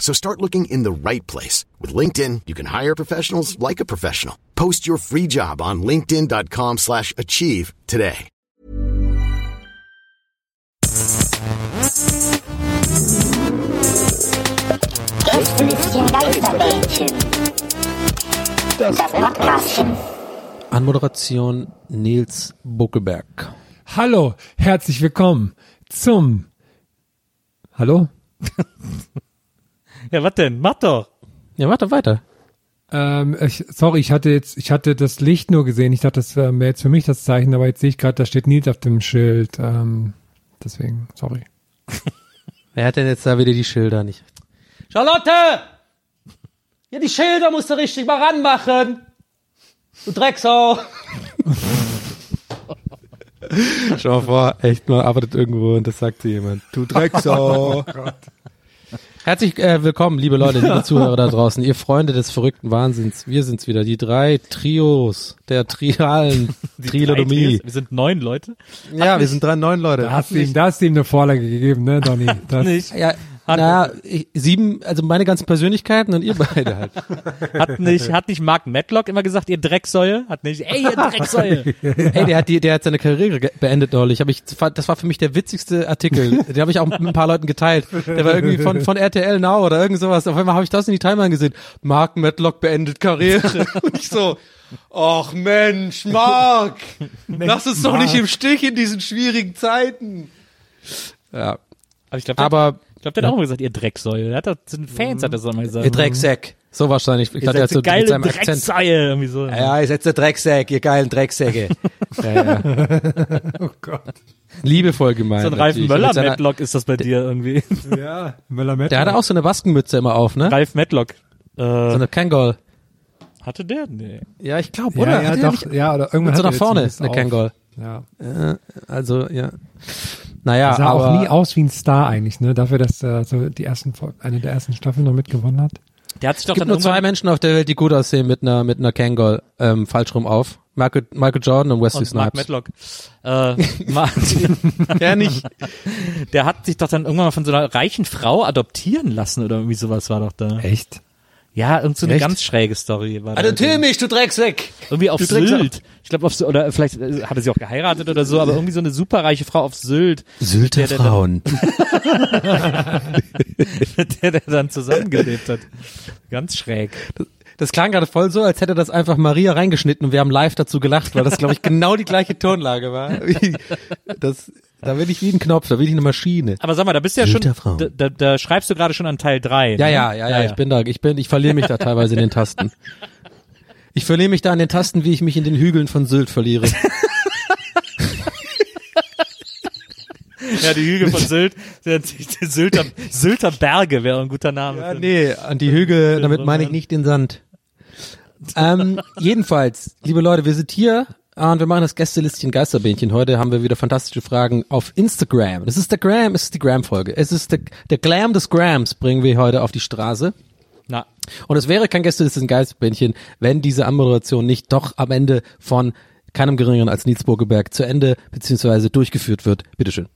So start looking in the right place. With LinkedIn, you can hire professionals like a professional. Post your free job on linkedin.com slash achieve today. Gästelistchen Geisterbällchen. Das Podcastchen. Anmoderation Nils Buckelberg. Hallo, herzlich willkommen zum. Hallo? Ja, was denn? Mach doch. Ja, warte weiter. Ähm, ich, sorry, ich hatte jetzt, ich hatte das Licht nur gesehen. Ich dachte, das wäre jetzt für mich das Zeichen, aber jetzt sehe ich gerade, da steht Nils auf dem Schild. Ähm, deswegen, sorry. Wer hat denn jetzt da wieder die Schilder nicht? Charlotte! Ja, die Schilder musst du richtig mal ranmachen. Du Drecksau. Schau mal vor, echt mal arbeitet irgendwo und das sagt dir jemand. Du Drecksau. Herzlich äh, willkommen, liebe Leute, liebe Zuhörer da draußen, ihr Freunde des verrückten Wahnsinns. Wir sind's wieder, die drei Trios der trialen Trilodomie. Wir sind neun Leute. Ja, wir sind drei neun Leute. Da hast du ihm, da hast du ihm eine Vorlage gegeben, ne, Donny? Das, Nicht. Ja, naja, ich- sieben, also meine ganzen Persönlichkeiten und ihr beide halt. Hat nicht, hat nicht Mark Matlock immer gesagt, ihr Drecksäue? Hat nicht, ey, ihr Drecksäue. Ey, der hat die, der hat seine Karriere beendet neulich. Hab ich, das war für mich der witzigste Artikel. Den habe ich auch mit ein paar Leuten geteilt. Der war irgendwie von von RTL Now oder irgend sowas. Auf einmal habe ich das in die Timeline gesehen. Mark Matlock beendet Karriere. Und ich so, ach Mensch, Mark, lass uns doch nicht im Stich in diesen schwierigen Zeiten. Ja, Aber ich glaube, aber ich glaub, der hat auch immer gesagt, ihr Drecksäue. Der hat zu den Fans hat er das auch mal gesagt. ihr Drecksack. So wahrscheinlich. Ich Ihr glaube, der hat seid so so geile mit seinem Akzent. Drecksäue. Irgendwie so. Ja, ihr seid der Drecksack, ihr geilen Drecksäcke. ja, ja. oh Gott. Liebevoll gemeint. so ein Ralf natürlich. Möller Mit seiner- Matlock ist das bei dir irgendwie. Ja, Möller Metz. Der hatte auch so eine Baskenmütze immer auf, ne? Ralf Matlock. So Äh, eine Kangol. hatte der? Nee. Ja, ich glaube, ja, oder? ja, doch, ja, oder irgendwann Mit so hat nach vorne, eine. Kangol. Ja. Äh, also, ja. Naja, Sah aber auch nie aus wie ein Star eigentlich, ne? Dafür, dass er so die ersten, eine der ersten Staffeln noch mitgewonnen hat. Der hat sich doch es gibt dann nur zwei Menschen auf der Welt, die gut aussehen mit einer, mit einer Kangol, ähm, falsch rum auf. Michael, Michael Jordan und Wesley und Mark Snipes. Matlock. Äh, Martin, Ja, nicht. der hat sich doch dann irgendwann mal von so einer reichen Frau adoptieren lassen oder irgendwie sowas war doch da. Echt? Ja, irgend so eine Echt? ganz schräge Story war da. Adoptier mich, du Drecksack! Irgendwie auf Du. Sylt. Ich glaube, auf so, oder vielleicht äh, hat er sie auch geheiratet oder so, aber irgendwie so eine superreiche Frau auf Sylt, Sylter Der, der Frauen. mit der der dann zusammengelebt hat. Ganz schräg. Das klang gerade voll so, als hätte das einfach Maria reingeschnitten und wir haben live dazu gelacht, weil das, glaube ich, genau die gleiche Tonlage war. Das, da will ich wie ein Knopf, da will ich eine Maschine. Aber sag mal, da bist du ja schon, da, da, da schreibst du gerade schon an Teil 3. Ja, ja, ja, ja, ich bin da, ich bin, ich verliere mich da teilweise in den Tasten. Ich verliere mich da an den Tasten, wie ich mich in den Hügeln von Sylt verliere. Ja, die Hügel von Sylt, Sylter, Sylter Berge wäre ein guter Name. Ja, nee, an die Hügel, damit meine ich nicht den Sand. Ähm, jedenfalls, liebe Leute, wir sind hier äh, und wir machen das Gästelistchen Geisterbähnchen. Heute haben wir wieder fantastische Fragen auf Instagram. Das ist der Gram, es ist die Gram-Folge. Es ist der, der Glam des Grams, bringen wir heute auf die Straße. Na, Und es wäre kein Gästelistchen Geisterbähnchen, wenn diese Anmoderation nicht doch am Ende von keinem geringeren als Nils Burgeberg zu Ende beziehungsweise durchgeführt wird. Bitteschön.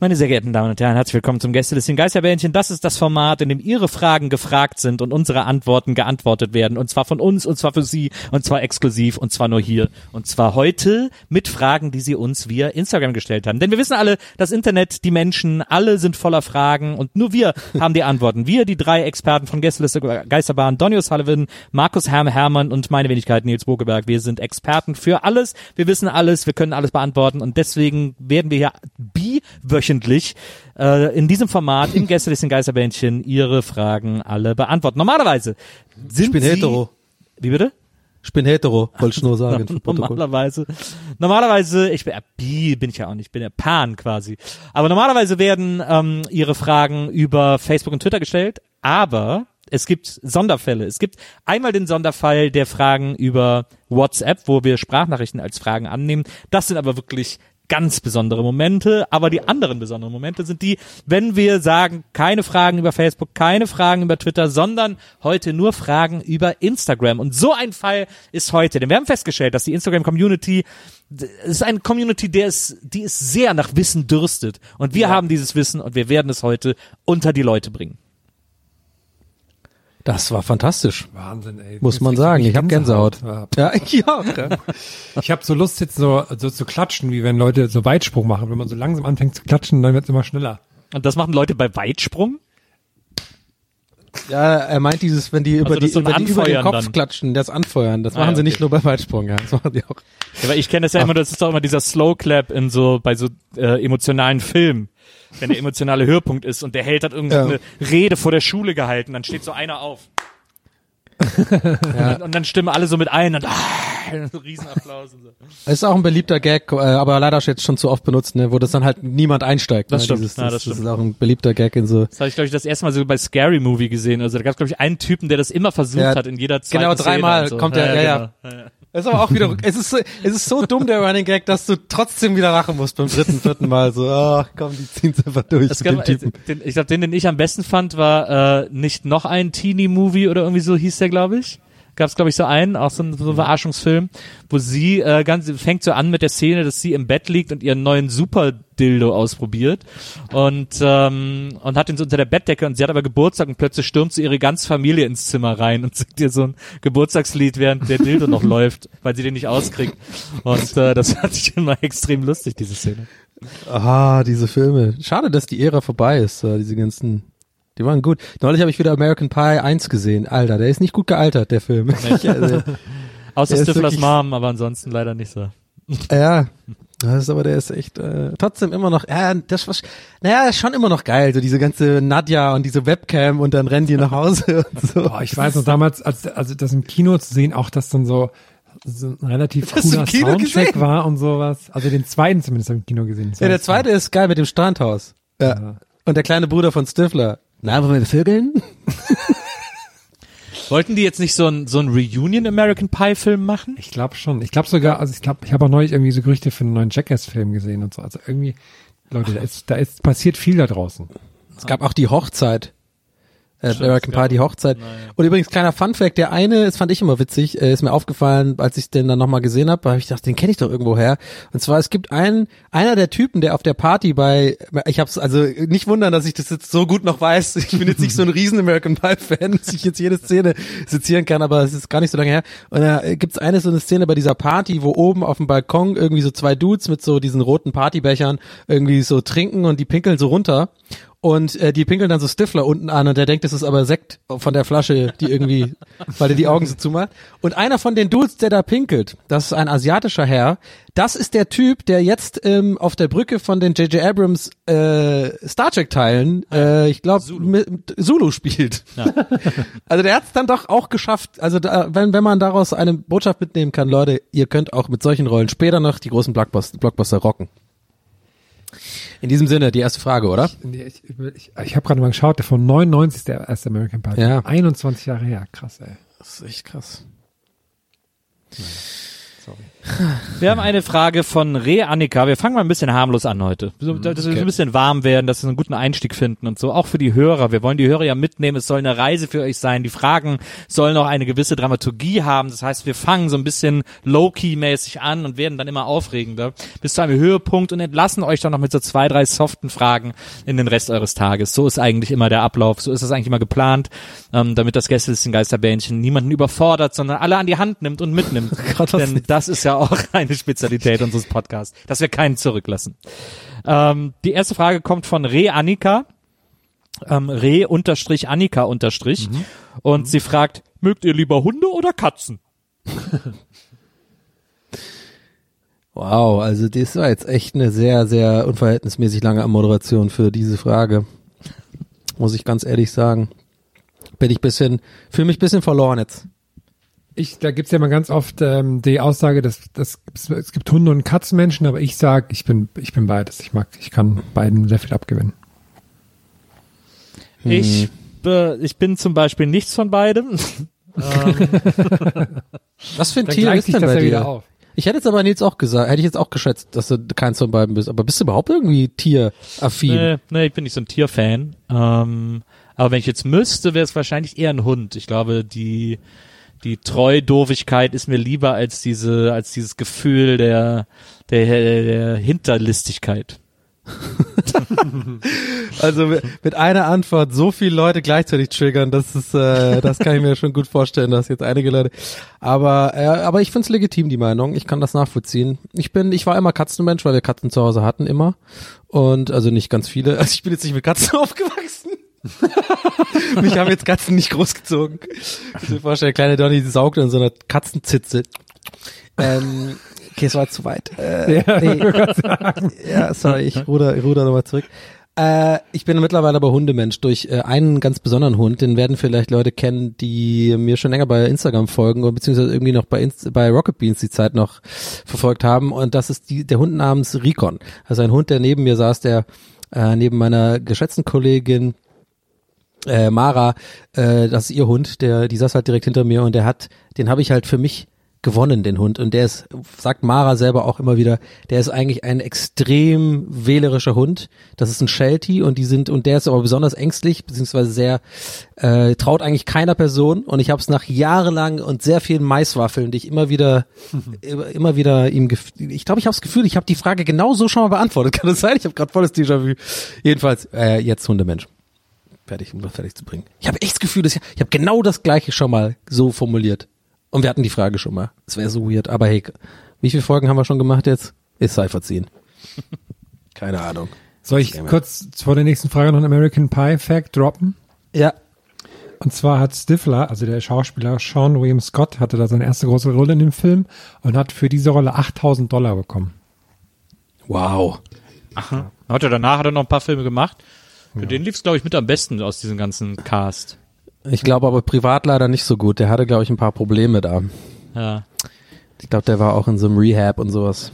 Meine sehr geehrten Damen und Herren, herzlich willkommen zum Gästelistchen Geisterbähnchen. Das ist das Format, in dem Ihre Fragen gefragt sind und unsere Antworten geantwortet werden. Und zwar von uns, und zwar für Sie, und zwar exklusiv, und zwar nur hier. Und zwar heute mit Fragen, die Sie uns via Instagram gestellt haben. Denn wir wissen alle, das Internet, die Menschen, alle sind voller Fragen und nur wir haben die Antworten. Wir, die drei Experten von Gästeliste Geisterbahn, Donny O'Sullivan, Markus Herm Hermann und meine Wenigkeit Nils Bogeberg. Wir sind Experten für alles. Wir wissen alles, wir können alles beantworten und deswegen werden wir hier biwöchentlich äh, in diesem Format im Gästelisten Geisterbändchen ihre Fragen alle beantworten. Normalerweise sind Ich bin sie, hetero. Wie bitte? Ich bin hetero, wollte ich nur sagen. Normalerweise, normalerweise, ich bin, äh, bi bin ich ja auch nicht, ich bin ja Pan quasi. Aber normalerweise werden ähm, ihre Fragen über Facebook und Twitter gestellt, aber es gibt Sonderfälle. Es gibt einmal den Sonderfall der Fragen über WhatsApp, wo wir Sprachnachrichten als Fragen annehmen. Das sind aber wirklich ganz besondere Momente, aber die anderen besonderen Momente sind die, wenn wir sagen, keine Fragen über Facebook, keine Fragen über Twitter, sondern heute nur Fragen über Instagram. Und so ein Fall ist heute, denn wir haben festgestellt, dass die Instagram Community es ist eine Community, der ist, die ist sehr nach Wissen dürstet. Und wir haben dieses Wissen und wir werden es heute unter die Leute bringen. Das war fantastisch, Wahnsinn, ey. muss man sagen. Ich habe Gänsehaut. Gänsehaut. Ja, ja. Ich habe so Lust jetzt so, so zu klatschen, wie wenn Leute so Weitsprung machen. Wenn man so langsam anfängt zu klatschen, dann wird es immer schneller. Und das machen Leute bei Weitsprung? ja, er meint dieses, wenn die über das die, so über, die über den Kopf dann. klatschen, das Anfeuern. Das Ah, machen ja, sie okay. nicht nur beim Weitsprung, ja. Das machen die auch. Ja, weil ich kenne das ja immer, das ist doch immer dieser Slow Clap in so, bei so äh, emotionalen Filmen. Wenn der emotionale Höhepunkt ist und der Held hat irgendeine Rede vor der Schule gehalten, dann steht so einer auf. und, und dann stimmen alle so mit ein und ah, Riesenapplaus und so. Es ist auch ein beliebter Gag, äh, aber leider jetzt schon zu oft benutzt, ne, wo das dann halt niemand einsteigt. Das ne, stimmt. Dieses, Ja, das, das das stimmt. ist auch ein beliebter Gag in so. Das habe ich, glaube ich, das erste Mal so bei Scary Movie gesehen. Also da gab es, glaube ich, einen Typen, der das immer versucht Ja, hat in jeder zweiten genau, dreimal so. kommt der- ja, ja. genau. Es ist aber auch wieder, es ist so, es ist so dumm, der Running Gag, dass du trotzdem wieder lachen musst beim dritten, vierten Mal. So, ach komm, die ziehen's einfach durch mit gab, dem Typen. den, ich glaube, den, den ich am besten fand, war äh, nicht noch ein Teenie-Movie oder irgendwie so hieß der, glaube ich. Gab es, glaube ich, so einen, auch so ein, so ein Verarschungsfilm, wo sie äh, ganz fängt so an mit der Szene, dass sie im Bett liegt und ihren neuen Super-Dildo ausprobiert und ähm, und hat ihn so unter der Bettdecke und sie hat aber Geburtstag und plötzlich stürmt so ihre ganze Familie ins Zimmer rein und singt ihr so ein Geburtstagslied, während der Dildo noch läuft, weil sie den nicht auskriegt. Und äh, das fand ich immer extrem lustig, diese Szene. Ah, diese Filme. Schade, dass die Ära vorbei ist, äh, diese ganzen. Die waren gut. Neulich habe ich wieder American Pie 1 gesehen. Alter, der ist nicht gut gealtert, der Film. Also, Außer Stiflers Mom, aber ansonsten leider nicht so. ja, das ist aber der ist echt äh, trotzdem immer noch. Ja, das war, naja, schon immer noch geil. So diese ganze Nadja und diese Webcam und dann rennen die nach Hause und so. Boah, ich weiß noch damals, als also das im Kino zu sehen, auch dass dann so, so ein relativ du cooler Soundcheck gesehen? war und sowas. Also den zweiten zumindest habe ich im Kino gesehen. Das Ja, der das- zweite ist geil mit dem Strandhaus. Ja. Ja. Und der kleine Bruder von Stifler. Na, wollen wir vögeln? Wollten die jetzt nicht so ein, so ein Reunion American Pie Film machen? Ich glaube schon. Ich glaube sogar, also ich glaube, ich habe auch neulich irgendwie so Gerüchte für einen neuen Jackass-Film gesehen und so. Also irgendwie, Leute, da ist, da ist passiert viel da draußen. Es gab auch die Hochzeit. Äh, American Pie, die Hochzeit. Und übrigens, kleiner Funfact, der eine, das fand ich immer witzig, äh, ist mir aufgefallen, als ich den dann nochmal gesehen habe, habe ich gedacht, den kenne ich doch irgendwo her. Und zwar, es gibt einen, einer der Typen, der auf der Party bei, ich hab's, also nicht wundern, dass ich das jetzt so gut noch weiß. Ich bin jetzt nicht so ein riesen American Pie-Fan, dass ich jetzt jede Szene sezieren kann, aber es ist gar nicht so lange her. Und da äh, gibt's eine so eine Szene bei dieser Party, wo oben auf dem Balkon irgendwie so zwei Dudes mit so diesen roten Partybechern irgendwie so trinken und die pinkeln so runter. Und äh, die pinkeln dann so Stifler unten an und der denkt, das ist aber Sekt von der Flasche, die irgendwie, weil er die Augen so zumacht. Und einer von den Dudes, der da pinkelt, das ist ein asiatischer Herr, das ist der Typ, der jetzt ähm, auf der Brücke von den J.J. Abrams äh, Star Trek Teilen, äh, ich glaube, Zulu. Zulu spielt. also der hat es dann doch auch geschafft. Also da, wenn, wenn man daraus eine Botschaft mitnehmen kann, Leute, ihr könnt auch mit solchen Rollen später noch die großen Blockbuster, Blockbuster rocken. In diesem Sinne, die erste Frage, oder? Nee, Ich, ich, ich habe gerade mal geschaut, der von 99 ist der erste American Pie. Ja. 21 Jahre her, krass, ey. Das ist echt krass. Wir haben eine Frage von Re Annika. Wir fangen mal ein bisschen harmlos an heute. So, Mhm, dass wir so ein bisschen warm werden, dass wir einen guten Einstieg finden und so. Auch für die Hörer. Wir wollen die Hörer ja mitnehmen. Es soll eine Reise für euch sein. Die Fragen sollen auch eine gewisse Dramaturgie haben. Das heißt, wir fangen so ein bisschen low-key-mäßig an und werden dann immer aufregender bis zu einem Höhepunkt und entlassen euch dann noch mit so zwei, drei soften Fragen in den Rest eures Tages. So ist eigentlich immer der Ablauf. So ist es eigentlich immer geplant, ähm, damit das Gästelisten Geisterbähnchen niemanden überfordert, sondern alle an die Hand nimmt und mitnimmt. Gott, Denn das ist ja auch eine Spezialität unseres Podcasts, dass wir keinen zurücklassen. Ähm, die erste Frage kommt von Re Annika. Ähm, Re unterstrich Annika unterstrich. Und sie fragt, mögt ihr lieber Hunde oder Katzen? Wow, also das war jetzt echt eine sehr, sehr unverhältnismäßig lange Moderation für diese Frage. Muss ich ganz ehrlich sagen. Bin ich bisschen, fühle mich bisschen verloren jetzt. Ich, da gibt's ja mal ganz oft ähm, die Aussage, dass, dass es gibt Hunde und Katzenmenschen, aber ich sag, ich bin, ich bin beides. Ich mag, ich kann beiden sehr viel abgewinnen. Ich, äh, ich bin zum Beispiel nichts von beidem. Was für ein Dann Tier ist denn das bei ja dir? wieder auf. Ich hätte jetzt aber Nils auch gesagt, hätte ich jetzt auch geschätzt, dass du keins von beiden bist. Aber bist du überhaupt irgendwie tieraffin? Nee, nee, ich bin nicht so ein Tierfan. Ähm, aber wenn ich jetzt müsste, wäre es wahrscheinlich eher ein Hund. Ich glaube, die, die Treudovigkeit ist mir lieber als diese, als dieses Gefühl der, der, der Hinterlistigkeit. Also mit- mit einer Antwort so viele Leute gleichzeitig triggern, das ist, äh, das kann ich mir schon gut vorstellen, dass jetzt einige Leute. Aber, äh, aber ich finde es legitim die Meinung. Ich kann das nachvollziehen. Ich bin, ich war immer Katzenmensch, weil wir Katzen zu Hause hatten immer und also nicht ganz viele. Also ich bin jetzt nicht mit Katzen aufgewachsen. Mich haben jetzt Katzen nicht großgezogen. Ich mir vorstellen, der kleine Donny saugt in so einer Katzenzitze. Ähm, okay, es war zu weit. Äh, nee. Ja, sorry, ich ruder, ich ruder nochmal zurück. Äh, ich bin mittlerweile aber Hundemensch durch äh, einen ganz besonderen Hund, den werden vielleicht Leute kennen, die mir schon länger bei Instagram folgen oder beziehungsweise irgendwie noch bei, Inst bei Rocket Beans die Zeit noch verfolgt haben und das ist die, der Hund namens Rikon. Also ein Hund, der neben mir saß, der äh, neben meiner geschätzten Kollegin äh, Mara, äh, das ist ihr Hund, der, die saß halt direkt hinter mir und der hat, den habe ich halt für mich gewonnen, den Hund. Und der ist, sagt Mara selber auch immer wieder, der ist eigentlich ein extrem wählerischer Hund. Das ist ein Sheltie und die sind, und der ist aber besonders ängstlich, beziehungsweise sehr, äh, traut eigentlich keiner Person. Und ich habe es nach jahrelang und sehr vielen Maiswaffeln, die ich immer wieder, immer, immer wieder ihm, ich glaube, ich habe das Gefühl, ich habe die Frage genau so schon mal beantwortet. Kann das sein? Ich habe gerade volles Déjà-vu. Jedenfalls, äh, jetzt Hundemensch fertig, um das fertig zu bringen. Ich habe echt das Gefühl, dass ich, ich habe genau das gleiche schon mal so formuliert. Und wir hatten die Frage schon mal. Es wäre so weird. Aber hey, wie viele Folgen haben wir schon gemacht jetzt? Ist sei verziehen. Keine Ahnung. Soll ich kurz vor der nächsten Frage noch einen American Pie Fact droppen? Ja. Und zwar hat Stifler, also der Schauspieler Sean William Scott, hatte da seine erste große Rolle in dem Film und hat für diese Rolle 8000 Dollar bekommen. Wow. Hat er danach hat er noch ein paar Filme gemacht. Für den lief es, glaube ich, mit am besten aus diesem ganzen Cast. Ich glaube aber privat leider nicht so gut. Der hatte, glaube ich, ein paar Probleme da. Ja. Ich glaube, der war auch in so einem Rehab und sowas.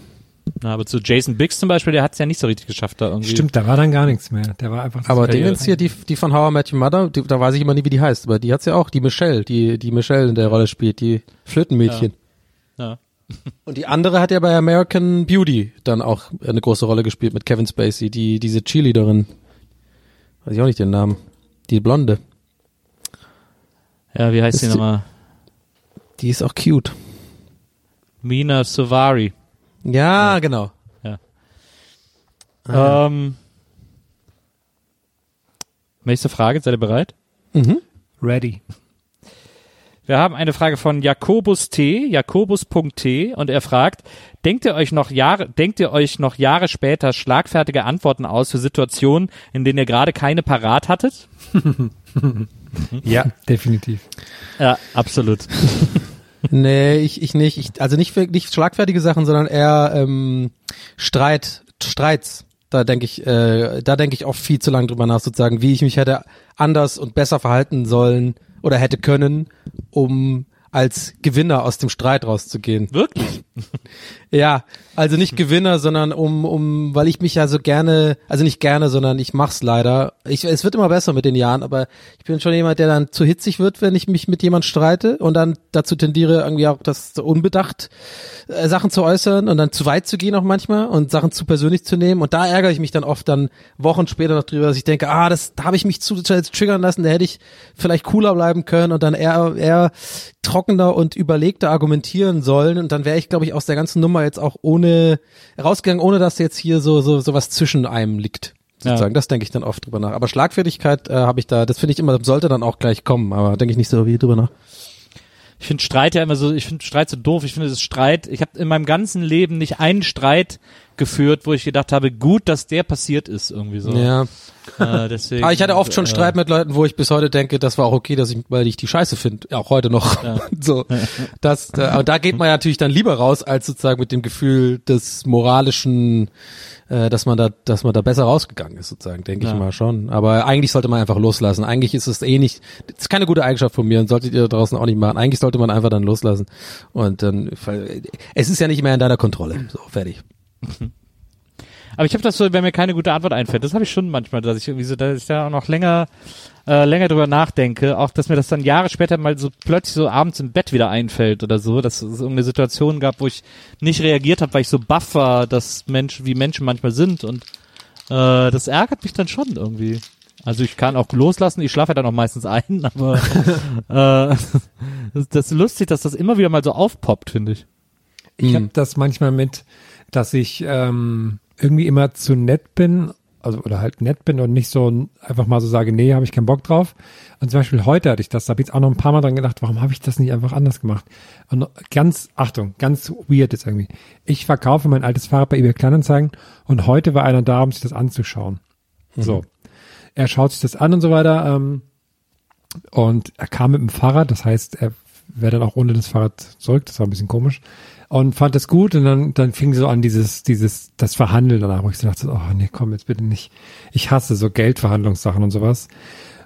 Na, aber zu Jason Biggs zum Beispiel, der hat es ja nicht so richtig geschafft da irgendwie. Stimmt, da war dann gar nichts mehr. Der war einfach Aber Karriere. Dingens hier, die, die von How I Met Your Mother, die, da weiß ich immer nie, wie die heißt, aber die hat's ja auch, die Michelle, die, die Michelle in der Rolle spielt, die Flötenmädchen. Ja. Und die andere hat ja bei American Beauty dann auch eine große Rolle gespielt mit Kevin Spacey, die, diese Cheerleaderin. Weiß ich auch nicht den Namen. Die Blonde. Ja, wie heißt die Ist die- nochmal? Die ist auch cute. Mina Savari. Ja, genau. Ähm, nächste Frage, seid ihr bereit? Mhm. ready. Wir haben eine Frage von Jakobus T, Jakobus.t und er fragt, denkt ihr euch noch Jahre, denkt ihr euch noch Jahre später schlagfertige Antworten aus für Situationen, in denen ihr gerade keine parat hattet? Ja, definitiv. Ja, absolut. Nee, ich, ich nicht. Ich, also nicht, für- nicht schlagfertige Sachen, sondern eher ähm, Streit, Streits. Da denke ich, äh, da denke ich auch viel zu lange drüber nach, sozusagen, wie ich mich hätte anders und besser verhalten sollen oder hätte können, um als Gewinner aus dem Streit rauszugehen. Wirklich? Ja, also nicht Gewinner, sondern um, um, weil ich mich ja so gerne, also nicht gerne, sondern ich mach's leider. Ich, es wird immer besser mit den Jahren, aber ich bin schon jemand, der dann zu hitzig wird, wenn ich mich mit jemand streite und dann dazu tendiere, irgendwie auch das so unbedacht äh, Sachen zu äußern und dann zu weit zu gehen auch manchmal und Sachen zu persönlich zu nehmen. Und da ärgere ich mich dann oft dann Wochen später noch drüber, dass ich denke, ah, das, da habe ich mich zu, zu triggern lassen, da hätte ich vielleicht cooler bleiben können und dann eher, eher trockener und überlegter argumentieren sollen. Und dann wäre ich, glaube ich, aus der ganzen Nummer jetzt auch ohne rausgegangen, ohne dass jetzt hier so so so was zwischen einem liegt. Sozusagen, Ja. das denke ich dann oft drüber nach. Aber Schlagfertigkeit äh, habe ich da, das finde ich immer, sollte dann auch gleich kommen, aber denke ich nicht so wie drüber nach. Ich finde Streit ja immer so, ich finde Streit so doof. Ich finde das Streit, ich habe in meinem ganzen Leben nicht einen Streit geführt, wo ich gedacht habe, gut, dass der passiert ist irgendwie so. Ja. Äh, deswegen, Aber ich hatte oft schon äh, Streit mit Leuten, wo ich bis heute denke, das war auch okay, dass ich, weil ich die Scheiße finde, ja, auch heute noch. so, das, äh, aber da geht man ja natürlich dann lieber raus, als sozusagen mit dem Gefühl des moralischen, äh, dass man da, dass man da besser rausgegangen ist, sozusagen, denke Ja. ich mal schon. Aber eigentlich sollte man einfach loslassen. Eigentlich ist es eh nicht, das ist keine gute Eigenschaft von mir und solltet ihr da draußen auch nicht machen. Eigentlich sollte man einfach dann loslassen und dann, es ist ja nicht mehr in deiner Kontrolle. So, fertig. Aber ich habe das so, wenn mir keine gute Antwort einfällt, das habe ich schon manchmal, dass ich irgendwie so, dass ich da auch noch länger, äh, länger drüber nachdenke, auch dass mir das dann Jahre später mal so plötzlich so abends im Bett wieder einfällt oder so, dass es irgendeine Situation gab, wo ich nicht reagiert habe, weil ich so baff war, dass Menschen, wie Menschen manchmal sind und äh, das ärgert mich dann schon irgendwie. Also ich kann auch loslassen, ich schlafe ja dann auch meistens ein, aber äh, das, das ist lustig, dass das immer wieder mal so aufpoppt, finde ich. Ich Hm. habe das manchmal mit, dass ich ähm, irgendwie immer zu nett bin, also oder halt nett bin und nicht so einfach mal so sage, nee, habe ich keinen Bock drauf. Und zum Beispiel heute hatte ich das, da habe ich jetzt auch noch ein paar Mal dran gedacht, warum habe ich das nicht einfach anders gemacht? Und ganz, Achtung, ganz weird jetzt irgendwie. Ich verkaufe mein altes Fahrrad bei eBay Kleinanzeigen und heute war einer da, um sich das anzuschauen. So. Er schaut sich das an und so weiter. Ähm, und er kam mit dem Fahrrad, das heißt, er wäre dann auch ohne das Fahrrad zurück, das war ein bisschen komisch. Und fand das gut und dann, dann fing so an dieses, dieses, das Verhandeln danach, wo ich so dachte, oh nee, komm, jetzt bitte nicht. Ich hasse so Geldverhandlungssachen und sowas.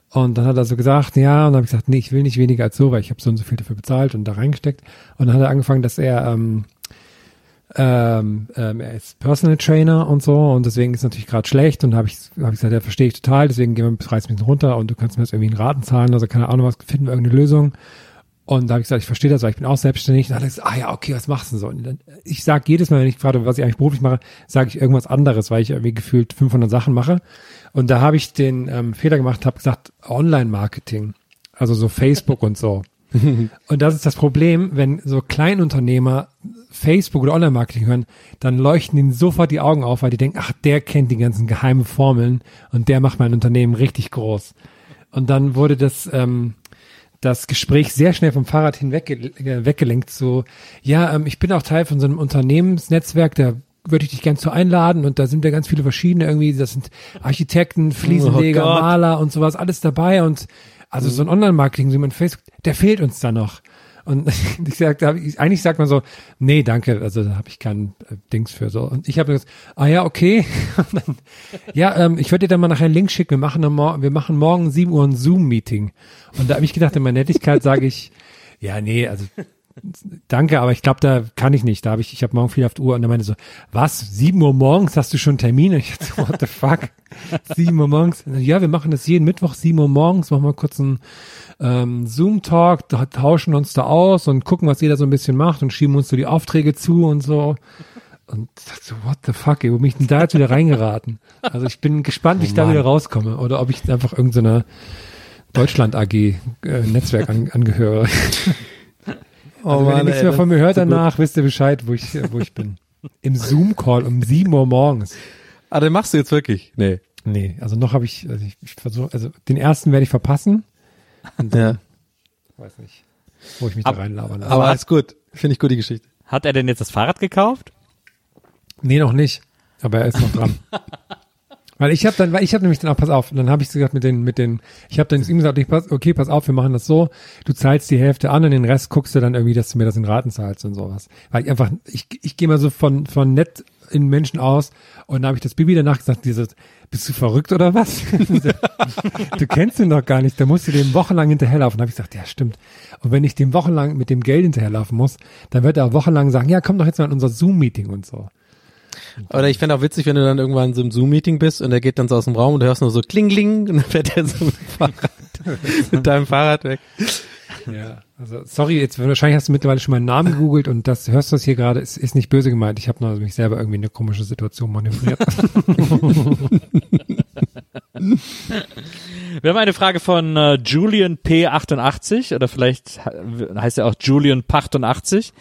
Und dann hat er so gesagt, ja, und dann habe ich gesagt, nee, ich will nicht weniger als so, weil ich habe so und so viel dafür bezahlt und da reingesteckt. Und dann hat er angefangen, dass er, ähm, ähm, ähm, er ist Personal Trainer und so und deswegen ist natürlich gerade schlecht und habe ich, hab ich gesagt, ja, verstehe ich total, deswegen gehen wir den Preis ein bisschen runter und du kannst mir jetzt irgendwie einen Raten zahlen, also keine Ahnung was, finden wir irgendeine Lösung. Und da habe ich gesagt, ich verstehe das, weil ich bin auch selbstständig. Und dann hat er gesagt, ah ja, okay, was machst du denn so? Und dann, ich sage jedes Mal, wenn ich frage, was ich eigentlich beruflich mache, sage ich irgendwas anderes, weil ich irgendwie gefühlt 500 Sachen mache. Und da habe ich den ähm, Fehler gemacht, habe gesagt, Online-Marketing, also so Facebook und so. Und das ist das Problem, wenn so Kleinunternehmer Facebook oder Online-Marketing hören, dann leuchten ihnen sofort die Augen auf, weil die denken, ach, der kennt die ganzen geheimen Formeln und der macht mein Unternehmen richtig groß. Und dann wurde das, ähm, das Gespräch sehr schnell vom Fahrrad hinweg äh, weggelenkt. So, ja, ähm, ich bin auch Teil von so einem Unternehmensnetzwerk, da würde ich dich gern zu einladen und da sind ja ganz viele verschiedene irgendwie, das sind Architekten, Fliesenleger, Oh. Maler und sowas, alles dabei und also so ein Online-Marketing, so ein Facebook, der fehlt uns da noch. Und ich sag, da hab ich, eigentlich sagt man so, nee, danke, also da habe ich kein äh, Dings für so. Und ich habe gesagt, ah ja, okay. Dann, ja, ähm, ich würde dir dann mal nachher einen Link schicken. Wir machen, am Mor- wir machen morgen 7 Uhr ein Zoom-Meeting. Und da habe ich gedacht, in meiner Nettigkeit sage ich, ja, nee, also danke, aber ich glaube, da kann ich nicht. Da habe ich, ich habe morgen viel auf der Uhr und er meinte so, was, 7 Uhr morgens hast du schon Termine? Ich dachte, so, what the fuck? 7 Uhr morgens? Ja, wir machen das jeden Mittwoch, 7 Uhr morgens, machen wir kurz einen ähm, Zoom-Talk, tauschen uns da aus und gucken, was jeder so ein bisschen macht und schieben uns so die Aufträge zu und so. Und dachte so, what the fuck, ey, wo bin ich denn da jetzt wieder reingeraten? Also ich bin gespannt, wie ich da wieder rauskomme oder ob ich einfach irgendeiner Deutschland AG äh, Netzwerk an, angehöre. Also wenn ihr nichts mehr von mir hört danach, wisst ihr Bescheid, wo ich, wo ich bin. Im Zoom-Call um 7 Uhr morgens. Ah, den machst du jetzt wirklich? Nee. Nee, also noch habe ich, also ich, ich versuche, also den ersten werde ich verpassen. Ja. Weiß nicht, wo ich mich da reinlabern lasse. Aber alles gut. Finde ich gut, die Geschichte. Hat er denn jetzt das Fahrrad gekauft? Nee, noch nicht. Aber er ist noch dran. weil ich habe dann, weil ich habe nämlich dann auch, pass auf, dann habe ich gesagt mit den, mit den, ich habe dann zu ihm gesagt, ich pass, okay, pass auf, wir machen das so, du zahlst die Hälfte an und den Rest guckst du dann irgendwie, dass du mir das in Raten zahlst und sowas. Weil ich einfach, ich, ich gehe mal so von, von nett in Menschen aus. Und da habe ich das Baby danach gesagt, dieses, bist du verrückt oder was? du kennst ihn doch gar nicht, da musst du dem wochenlang hinterherlaufen. Da habe ich gesagt, ja stimmt. Und wenn ich dem wochenlang mit dem Geld hinterherlaufen muss, dann wird er wochenlang sagen, ja komm doch jetzt mal in unser Zoom-Meeting und so. Oder ich fände auch witzig, wenn du dann irgendwann in so einem Zoom-Meeting bist und er geht dann so aus dem Raum und du hörst nur so kling, kling und dann fährt er so mit, Fahrrad, mit deinem Fahrrad weg. Ja, also sorry, jetzt wahrscheinlich hast du mittlerweile schon meinen Namen gegoogelt und das hörst du das hier gerade, ist, ist nicht böse gemeint. Ich habe nur mich selber irgendwie in eine komische Situation manövriert. Wir haben eine Frage von äh, Julian P88 oder vielleicht he- heißt er auch Julian Pachtundachtzig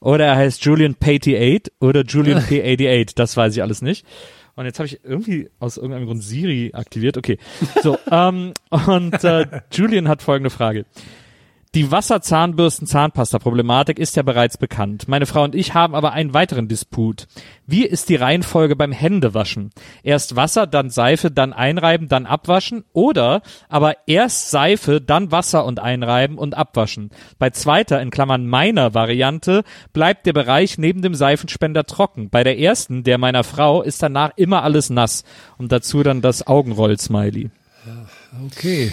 oder er heißt Julian P88 oder Julian P88, das weiß ich alles nicht. Und jetzt habe ich irgendwie aus irgendeinem Grund Siri aktiviert. Okay, so ähm, und äh, Julian hat folgende Frage. Die Wasserzahnbürsten-Zahnpasta-Problematik ist ja bereits bekannt. Meine Frau und ich haben aber einen weiteren Disput. Wie ist die Reihenfolge beim Händewaschen? Erst Wasser, dann Seife, dann einreiben, dann abwaschen? Oder aber erst Seife, dann Wasser und einreiben und abwaschen? Bei zweiter, in Klammern meiner Variante, bleibt der Bereich neben dem Seifenspender trocken. Bei der ersten, der meiner Frau, ist danach immer alles nass. Und dazu dann das Augenroll-Smiley. Okay.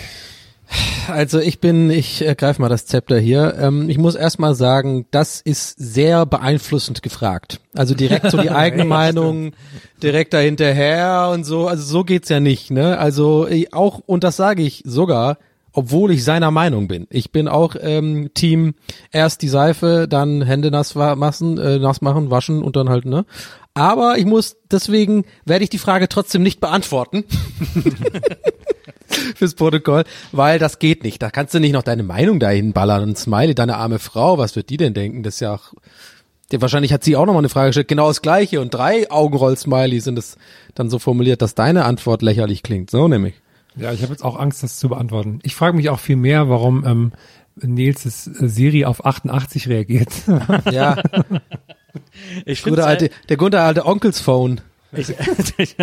Also ich bin, ich ergreife mal das Zepter hier. Ähm, ich muss erstmal sagen, das ist sehr beeinflussend gefragt. Also direkt so die eigene Meinung, direkt dahinterher und so. Also so geht's ja nicht, ne? Also ich auch, und das sage ich sogar, obwohl ich seiner Meinung bin. Ich bin auch ähm, Team erst die Seife, dann Hände nass massen, äh, nass machen, waschen und dann halt, ne? Aber ich muss, deswegen werde ich die Frage trotzdem nicht beantworten fürs Protokoll, weil das geht nicht. Da kannst du nicht noch deine Meinung dahin ballern und Smiley, deine arme Frau, was wird die denn denken? Das ist ja auch, der, wahrscheinlich hat sie auch nochmal eine Frage gestellt, genau das gleiche und drei Augenroll-Smiley sind es dann so formuliert, dass deine Antwort lächerlich klingt. So nämlich. Ja, ich habe jetzt auch Angst, das zu beantworten. Ich frage mich auch viel mehr, warum ähm, Nils' Siri auf 88 reagiert. Ja, Ich finde gute alte, der gute alte Onkelsphone. Ich,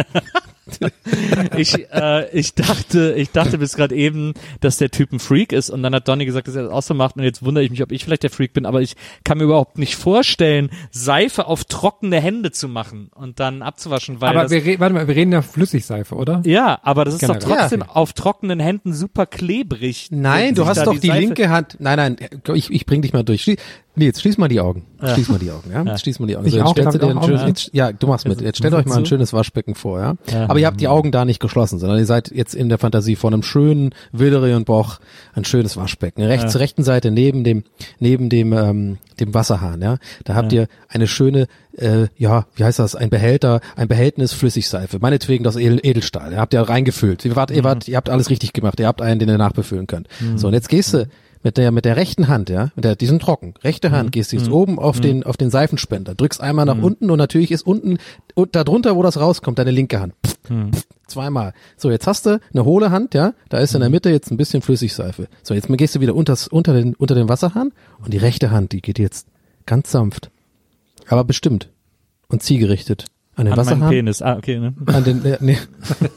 ich, äh, ich dachte, ich dachte bis gerade eben, dass der Typ ein Freak ist und dann hat Donny gesagt, dass er das auch so macht und jetzt wundere ich mich, ob ich vielleicht der Freak bin, aber ich kann mir überhaupt nicht vorstellen, Seife auf trockene Hände zu machen und dann abzuwaschen, weil Aber das, wir, re- warte mal, wir reden ja Flüssigseife, oder? ja, aber das ist doch Generell. trotzdem Ja. auf trockenen Händen super klebrig. Nein, du hast doch die, Seife- linke Hand. Nein, nein, ich, ich bring dich mal durch. Nee, jetzt schließ mal die Augen. Schließ mal die Augen, ja? Jetzt Schließ mal die Augen. Ich jetzt auch, stellst du dir ein schönes, jetzt, ja, du machst mit. Jetzt stellt euch mal ein schönes Waschbecken vor, ja? Ja. Aber ihr habt die Augen da nicht geschlossen, sondern ihr seid jetzt in der Fantasie vor einem schönen Wildere und Boch ein schönes Waschbecken. Rechts zur rechten Seite neben dem neben dem ähm, dem Wasserhahn, ja? Da habt ihr eine schöne äh, ja, wie heißt das, ein Behälter, ein Behältnis Flüssigseife, meinetwegen das Edel, Edelstahl. Ihr habt ja reingefüllt. Ihr wart, ihr wart, ihr habt alles richtig gemacht. Ihr habt einen, den ihr nachbefüllen könnt. So, und jetzt gehst du mit der mit der rechten Hand, ja, mit der die sind trocken. Rechte Hand gehst du jetzt oben auf den auf den Seifenspender, drückst einmal nach unten und natürlich ist unten und darunter, wo das rauskommt, deine linke Hand. Pff, pff, zweimal. So, jetzt hast du eine hohle Hand, ja, da ist in der Mitte jetzt ein bisschen Flüssigseife. So, jetzt gehst du wieder unters, unter den unter den Wasserhahn und die rechte Hand, die geht jetzt ganz sanft, aber bestimmt und zielgerichtet an den an Wasserhahn. Penis. Ah, okay, ne? An den, äh, nee.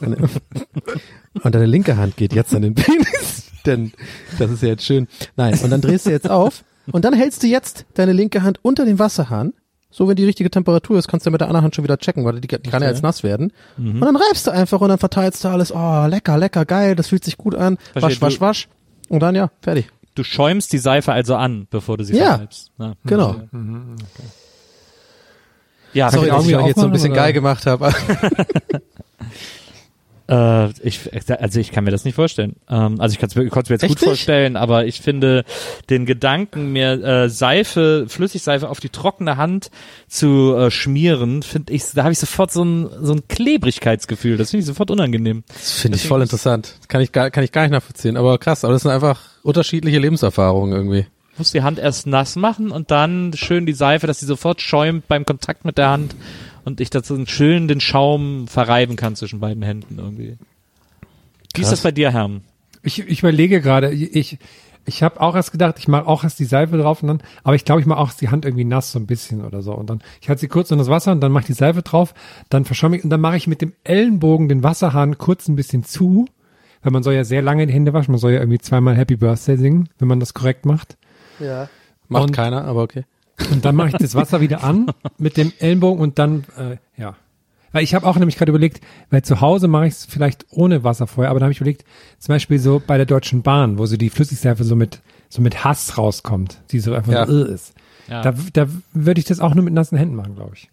Und deine linke Hand geht jetzt an den Penis. Denn das ist ja jetzt schön. Nein, und dann drehst du jetzt auf und dann hältst du jetzt deine linke Hand unter den Wasserhahn. So, wenn die richtige Temperatur ist, kannst du mit der anderen Hand schon wieder checken, weil die, die kann ja jetzt nass werden. Und dann reibst du einfach und dann verteilst du alles. Oh, lecker, lecker, geil, das fühlt sich gut an. Verstehe, Wasch, wasch, wasch. Und dann ja, fertig. Du schäumst die Seife also an, bevor du sie Ja. verreibst. Ja. Genau. Ja, Sorry, dass ich wieder euch jetzt so ein bisschen oder? geil gemacht habe. Äh, ich, also ich kann mir das nicht vorstellen. Ähm, also ich kann es konnte mir jetzt Echt gut nicht? vorstellen, aber ich finde den Gedanken, mir äh, Seife, Flüssigseife auf die trockene Hand zu äh, schmieren, finde ich, da habe ich sofort so ein so ein Klebrigkeitsgefühl. Das finde ich sofort unangenehm. Das finde ich voll interessant. Kann ich gar, kann ich gar nicht nachvollziehen. Aber krass, aber das sind einfach unterschiedliche Lebenserfahrungen irgendwie. Du musst die Hand erst nass machen und dann schön die Seife, dass sie sofort schäumt beim Kontakt mit der Hand und ich dazu schön den Schaum verreiben kann zwischen beiden Händen irgendwie. Wie ist Krass. das bei dir, Herm? Ich, ich überlege gerade, ich, ich habe auch erst gedacht, ich mache auch erst die Seife drauf und dann, aber ich glaube, ich mache auch die Hand irgendwie nass so ein bisschen oder so. Und dann, ich halte sie kurz in das Wasser und dann mache ich die Seife drauf, dann verschäume ich und dann mache ich mit dem Ellenbogen den Wasserhahn kurz ein bisschen zu, weil man soll ja sehr lange die Hände waschen, man soll ja irgendwie zweimal Happy Birthday singen, wenn man das korrekt macht. Macht Und- keiner, aber okay. Und dann mache ich das Wasser wieder an mit dem Ellenbogen und dann, äh, ja. Weil ich habe auch nämlich gerade überlegt, weil zu Hause mache ich es vielleicht ohne Wasserfeuer, aber da habe ich überlegt, zum Beispiel so bei der Deutschen Bahn, wo so die Flüssigseife so mit so mit Hass rauskommt, die so einfach Ja. so äh, ist. Ja. Da, da würde ich das auch nur mit nassen Händen machen, glaube ich.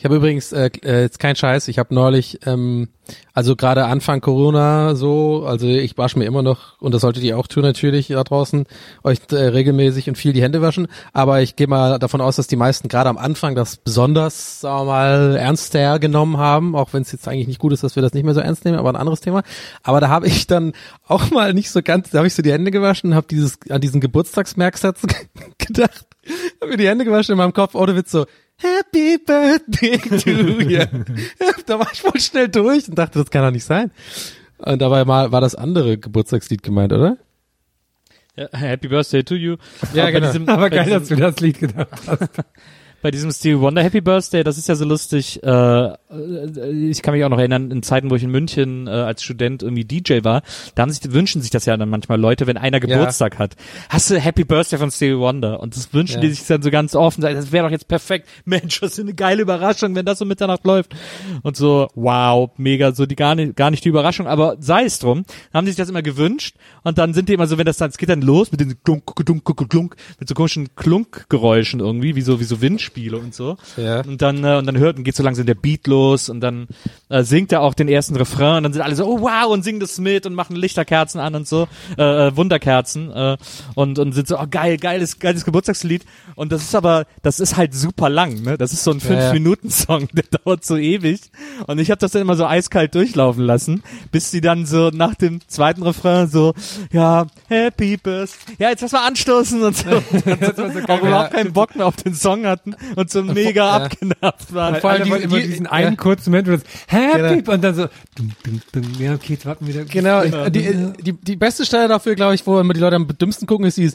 Ich habe übrigens äh, äh, jetzt kein Scheiß. Ich habe neulich, ähm, also gerade Anfang Corona so, also ich wasche mir immer noch und das solltet ihr auch tun natürlich da draußen, euch äh, regelmäßig und viel die Hände waschen. Aber ich gehe mal davon aus, dass die meisten gerade am Anfang das besonders, sagen wir mal, ernster genommen haben, auch wenn es jetzt eigentlich nicht gut ist, dass wir das nicht mehr so ernst nehmen, aber ein anderes Thema. Aber da habe ich dann auch mal nicht so ganz, da habe ich so die Hände gewaschen habe dieses an diesen Geburtstagsmerksatz gedacht, habe mir die Hände gewaschen in meinem Kopf, ohne Witz so. Happy Birthday to you. da war ich voll schnell durch und dachte, das kann doch nicht sein. Und dabei mal war das andere Geburtstagslied gemeint, oder? Ja, Happy Birthday to you. Ja, Aber genau. Diesem, Aber geil, diesem, dass du das Lied gedacht hast. bei diesem Stevie Wonder Happy Birthday, das ist ja so lustig. Äh, äh, ich kann mich auch noch erinnern, in Zeiten, wo ich in München äh, als Student irgendwie DJ war, da haben sich, wünschen sich das ja dann manchmal Leute, wenn einer Geburtstag hat. Hast du Happy Birthday von Stevie Wonder? Und das wünschen Ja. die sich dann so ganz offen. Das wäre doch jetzt perfekt. Mensch, das ist eine geile Überraschung, wenn das so Mitternacht läuft. Und so, wow, mega, so die gar nicht, gar nicht die Überraschung. Aber sei es drum, haben die sich das immer gewünscht. Und dann sind die immer so, wenn das dann, es geht dann los mit den klunk, klunk, klunk, klunk, mit so komischen Klunkgeräuschen irgendwie, wie so, wie so Windspiele und so. Ja. Und dann, äh, und dann hört und geht so langsam der Beat los und dann äh, singt er auch den ersten Refrain und dann sind alle so, oh wow, und singen das mit und machen Lichterkerzen an und so, äh, äh, Wunderkerzen, äh, und, und sind so, oh geil, geiles, geiles Geburtstagslied. Und das ist aber, das ist halt super lang, ne? Das ist so ein Ja, ja. 5-Minuten-Song, der dauert so ewig. Und ich habe das dann immer so eiskalt durchlaufen lassen, bis sie dann so nach dem zweiten Refrain so, ja, Happy Birthday, ja, jetzt lass mal anstoßen und so. Und auch überhaupt keinen Bock mehr auf den Song hatten und so mega Ja. abgenervt waren. Vor allem alle die- immer die- diesen ja. einen kurzen Moment, wo das Happy Genau. und dann so dum, dum, dum, ja okay, jetzt warten wir wieder. Genau, die, die, die beste Stelle dafür, glaube ich, wo immer die Leute am dümmsten gucken, ist dieses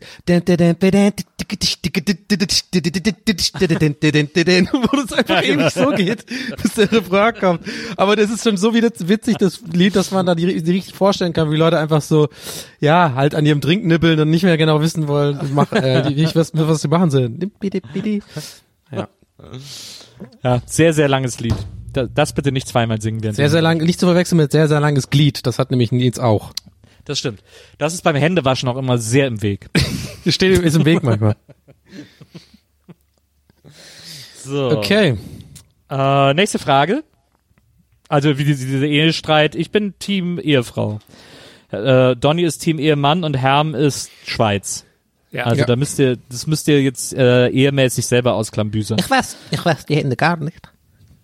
wo das einfach ewig so geht, bis der Refrain kommt. Aber das ist schon so witzig, das Lied, dass man da die, die richtig vorstellen kann, wie Leute einfach so, ja, halt an ihrem Drink nippeln und nicht mehr genau wissen wollen, mach, äh, die- nicht wissen, was sie machen sollen. Ja. Ja, sehr, sehr langes Lied. Da- Das bitte nicht zweimal singen werden. Sehr, sehr lang, nicht zu verwechseln mit sehr, sehr langes Glied. Das hat nämlich Nils auch. Das stimmt. Das ist beim Händewaschen auch immer sehr im Weg. Steht, ist im Weg manchmal. So. Okay. Äh, nächste Frage. Also wie diese, diese Ehestreit. Ich bin Team Ehefrau. Äh, Donny ist Team Ehemann und Herm ist Schweiz. Ja. Also Ja. da müsst ihr, das müsst ihr jetzt äh, ehemäßig selber ausklambüsern. Ich weiß, ich weiß die Hände gar nicht.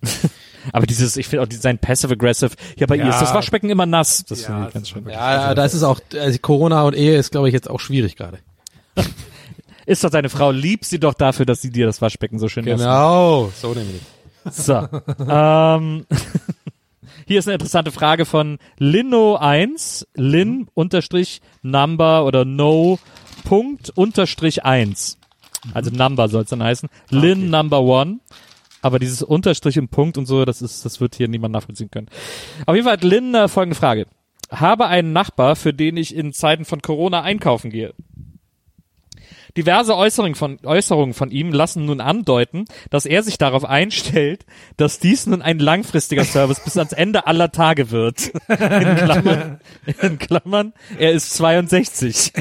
Aber dieses, ich finde auch sein Passive-Aggressive, ja, bei ihr ist das Waschbecken immer nass. Das Ja, finde ich das ganz ist schön. Ja, da ist es auch, also Corona und Ehe ist, glaube ich, jetzt auch schwierig gerade. Ist doch deine Frau, lieb sie doch dafür, dass sie dir das Waschbecken so schön. Genau, so nämlich. So. ähm, hier ist eine interessante Frage von Lino1, Lin unterstrich Number oder No Punkt unterstrich 1. Also Number soll es dann heißen. Lin Number One. Aber dieses Unterstrich im Punkt und so, das ist, das wird hier niemand nachvollziehen können. Auf jeden Fall hat Lin äh, folgende Frage. Habe einen Nachbar, für den ich in Zeiten von Corona einkaufen gehe. Diverse Äußerungen von, Äußerungen von ihm lassen nun andeuten, dass er sich darauf einstellt, dass dies nun ein langfristiger Service bis ans Ende aller Tage wird. In Klammern, in Klammern er ist 62.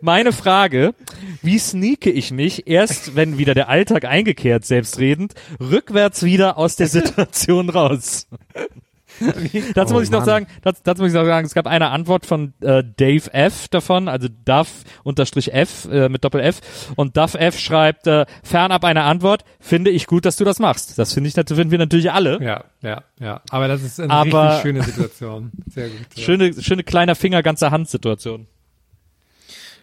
Meine Frage, wie sneake ich mich erst, wenn wieder der Alltag eingekehrt, selbstredend, rückwärts wieder aus der Situation raus? dazu Oh, muss ich noch Mann. sagen, dazu, dazu muss ich noch sagen, es gab eine Antwort von äh, Dave F. davon, also Duff unterstrich F äh, mit Doppel F und Duff F schreibt äh, fernab einer Antwort, finde ich gut, dass du das machst. Das finde ich nat- finden wir natürlich alle. Ja, ja, ja. Aber das ist eine Aber- richtig schöne Situation. Sehr gut. Ja. Schöne, schöne kleiner Finger, ganze Hand Situation.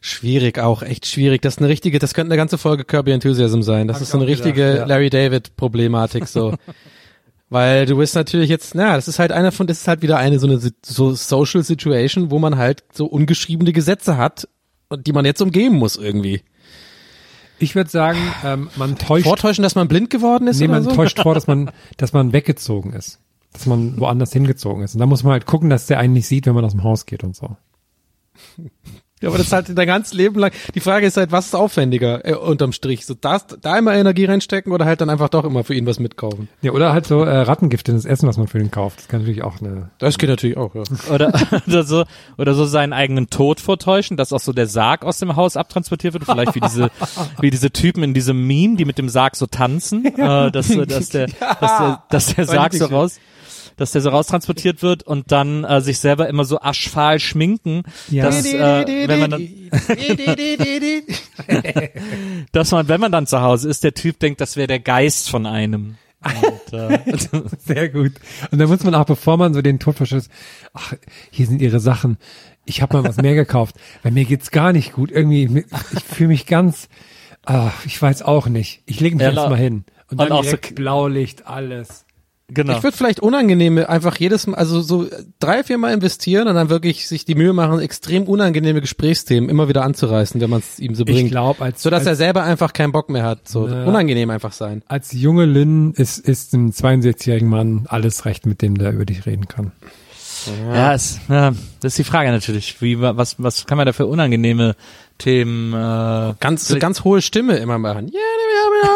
Schwierig auch, echt schwierig. Das ist eine richtige, das könnte eine ganze Folge Kirby Enthusiasm sein. Das Hab ist so eine auch gedacht, richtige ja. Larry David Problematik so. Weil du bist natürlich jetzt, na, das ist halt einer von, das ist halt wieder eine so eine so Social Situation, wo man halt so ungeschriebene Gesetze hat und die man jetzt umgehen muss irgendwie. Ich würde sagen, ähm, man täuscht, Vortäuschen, dass man blind geworden ist nee, man so? täuscht vor, dass man, dass man weggezogen ist. Dass man woanders hingezogen ist. Und da muss man halt gucken, dass der einen nicht sieht, wenn man aus dem Haus geht und so. Ja, aber das ist halt dein ganzes Leben lang. Die Frage ist halt, was ist aufwendiger äh, unterm Strich? So das, da immer Energie reinstecken oder halt dann einfach doch immer für ihn was mitkaufen? Ja, oder halt so äh, Rattengift in das Essen, was man für ihn kauft. Das kann natürlich auch eine. Das geht natürlich auch, ja. Oder, oder so, oder so seinen eigenen Tod vortäuschen, dass auch so der Sarg aus dem Haus abtransportiert wird. Vielleicht wie diese, wie diese Typen in diesem Meme, die mit dem Sarg so tanzen, äh, dass, dass der, dass der, dass der Sarg so raus, dass der so raustransportiert wird und dann äh, sich selber immer so aschfahl schminken, Ja. dass, äh, wenn man dann, dass man, wenn man dann zu Hause ist, der Typ denkt, das wäre der Geist von einem. Und, äh, Sehr gut. Und dann muss man auch, bevor man so den Tod verschützt, ach, hier sind ihre Sachen. Ich habe mal was mehr gekauft, weil mir geht's gar nicht gut. Irgendwie, ich, ich fühle mich ganz, ah, ich weiß auch nicht. Ich lege mich Ja, jetzt mal hin. Und und dann auch so Blaulicht, alles. Genau. Ich würde vielleicht unangenehme einfach jedes Mal, also so drei, vier Mal investieren und dann wirklich sich die Mühe machen, extrem unangenehme Gesprächsthemen immer wieder anzureißen, wenn man es ihm so Ich bringt. glaube, als, so dass er selber einfach keinen Bock mehr hat. So Na. unangenehm einfach sein. als junge Lynn ist, ist ein 62-jährigen Mann alles recht, mit dem der über dich reden kann. Ja, es, ja, das ist die Frage natürlich. Wie, was, was kann man da für unangenehme Themen, äh, Ganz, so ganz hohe Stimme immer machen. Ja,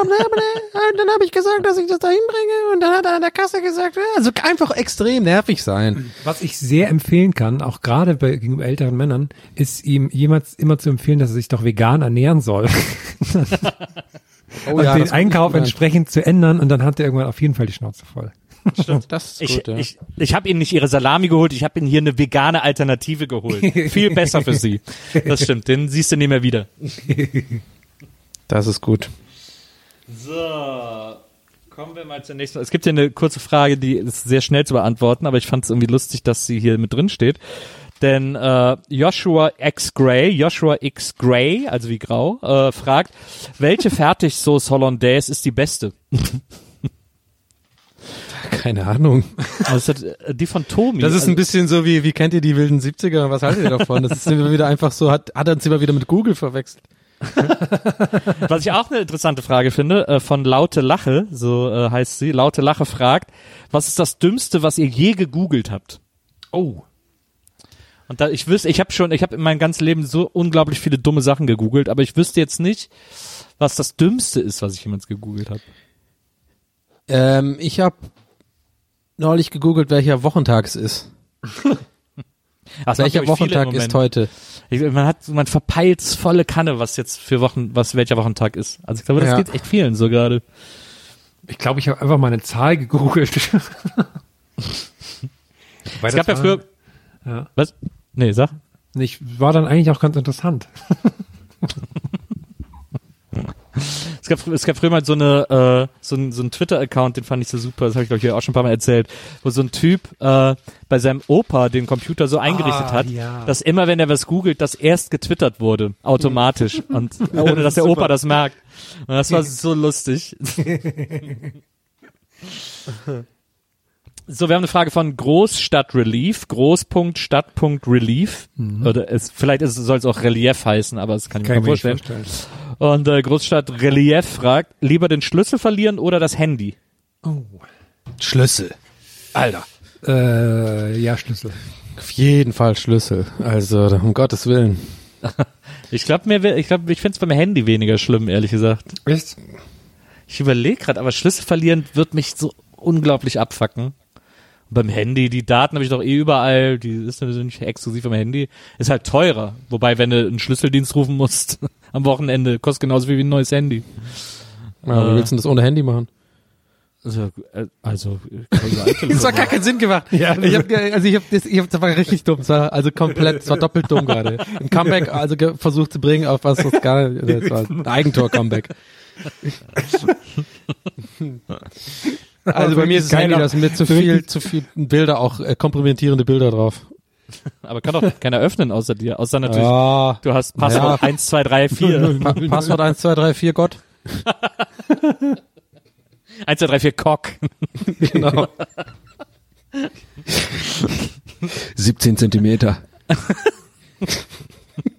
dann habe ich gesagt, dass ich das da hinbringe und dann hat er an der Kasse gesagt, ja, also einfach extrem nervig sein. Was ich sehr empfehlen kann, auch gerade bei gegenüber älteren Männern, ist ihm jemals immer zu empfehlen, dass er sich doch vegan ernähren soll. Oh und den das- Einkauf entsprechend zu ändern und dann hat er irgendwann auf jeden Fall die Schnauze voll. Das ist ich, gut, ja. ich, ich habe Ihnen nicht Ihre Salami geholt, ich habe Ihnen hier eine vegane Alternative geholt. Viel besser für Sie. Das stimmt, den siehst du nie mehr wieder. das ist gut. So, kommen wir mal zur nächsten. Es gibt hier eine kurze Frage, die ist sehr schnell zu beantworten, aber ich fand es irgendwie lustig, dass sie hier mit drin steht. Denn äh, Joshua X Gray, Joshua X Gray, also wie grau, äh, fragt, welche Fertigsauce Hollandaise ist die beste? Keine Ahnung. Also die von Tomi. Das ist also, ein bisschen so wie, wie kennt ihr die wilden 70er? Was haltet ihr davon? Das ist immer wieder einfach so, hat, hat er uns immer wieder mit Google verwechselt. Was ich auch eine interessante Frage finde, äh, von Laute Lache, so äh, heißt sie. Laute Lache fragt, was ist das Dümmste, was ihr je gegoogelt habt? Oh. Und da ich wüsste, ich habe schon, ich habe in meinem ganzen Leben so unglaublich viele dumme Sachen gegoogelt, aber ich wüsste jetzt nicht, was das Dümmste ist, was ich jemals gegoogelt habe. Ähm, ich habe neulich gegoogelt, welcher Wochentag es ist. Ach, Welcher Wochentag ist heute? Ich, man hat, man verpeilt's volle Kanne, was jetzt für Wochen, was welcher Wochentag ist. Also ich glaube, das Ja. geht echt vielen so gerade. Ich glaube, ich habe einfach mal eine Zahl gegoogelt. Es gab ja früher, Ja. was? Nee, sag. Ich war dann eigentlich auch ganz interessant. Es gab, es gab früher mal so eine äh, so ein, so ein Twitter-Account, den fand ich so super, das habe ich glaube ich auch schon ein paar Mal erzählt, wo so ein Typ äh, bei seinem Opa den Computer so eingerichtet Ah, hat, ja. dass immer wenn er was googelt, das erst getwittert wurde, automatisch und ohne dass der Opa das merkt. Und das war so lustig. So, wir haben eine Frage von Großstadtrelief, Groß.stadt.relief. Oder es, vielleicht ist, soll es auch Relief heißen, aber das kann ich mir Kann kaum ich mir vorstellen. nicht vorstellen. Und äh, Großstadt Relief fragt, lieber den Schlüssel verlieren oder das Handy? Schlüssel. Alter. Äh, ja, Schlüssel. Auf jeden Fall Schlüssel. Also, um Gottes Willen. Ich glaube, mir, ich glaube, ich finde es beim Handy weniger schlimm, ehrlich gesagt. Echt? Ich überlege gerade, aber Schlüssel verlieren wird mich so unglaublich abfacken. Und beim Handy, die Daten habe ich doch eh überall, die ist natürlich nicht exklusiv am Handy, ist halt teurer. Wobei, wenn du einen Schlüsseldienst rufen musst am Wochenende, kostet genauso viel wie ein neues Handy. Ja, wie willst du denn das ohne Handy machen? Also, äh, also äh, Das hat gar keinen Sinn gemacht. Ja, ich hab, also ich hab, das, ich hab, das war richtig dumm. Das war also komplett, das war doppelt dumm gerade. Ein Comeback, also versucht zu bringen auf was, was gar nicht, das war ein Eigentor-Comeback. Also bei mir ist das Handy, da sind mir zu viel, zu viel Bilder, auch äh, kompromittierende Bilder drauf. Aber kann doch keiner öffnen außer dir. Außer natürlich, Ja, du hast Passwort Ja. 1, 2, 3, 4. pa Passwort 1, 2, 3, 4 Gott. 1, 2, 3, 4 Cock. Genau. 17 Zentimeter.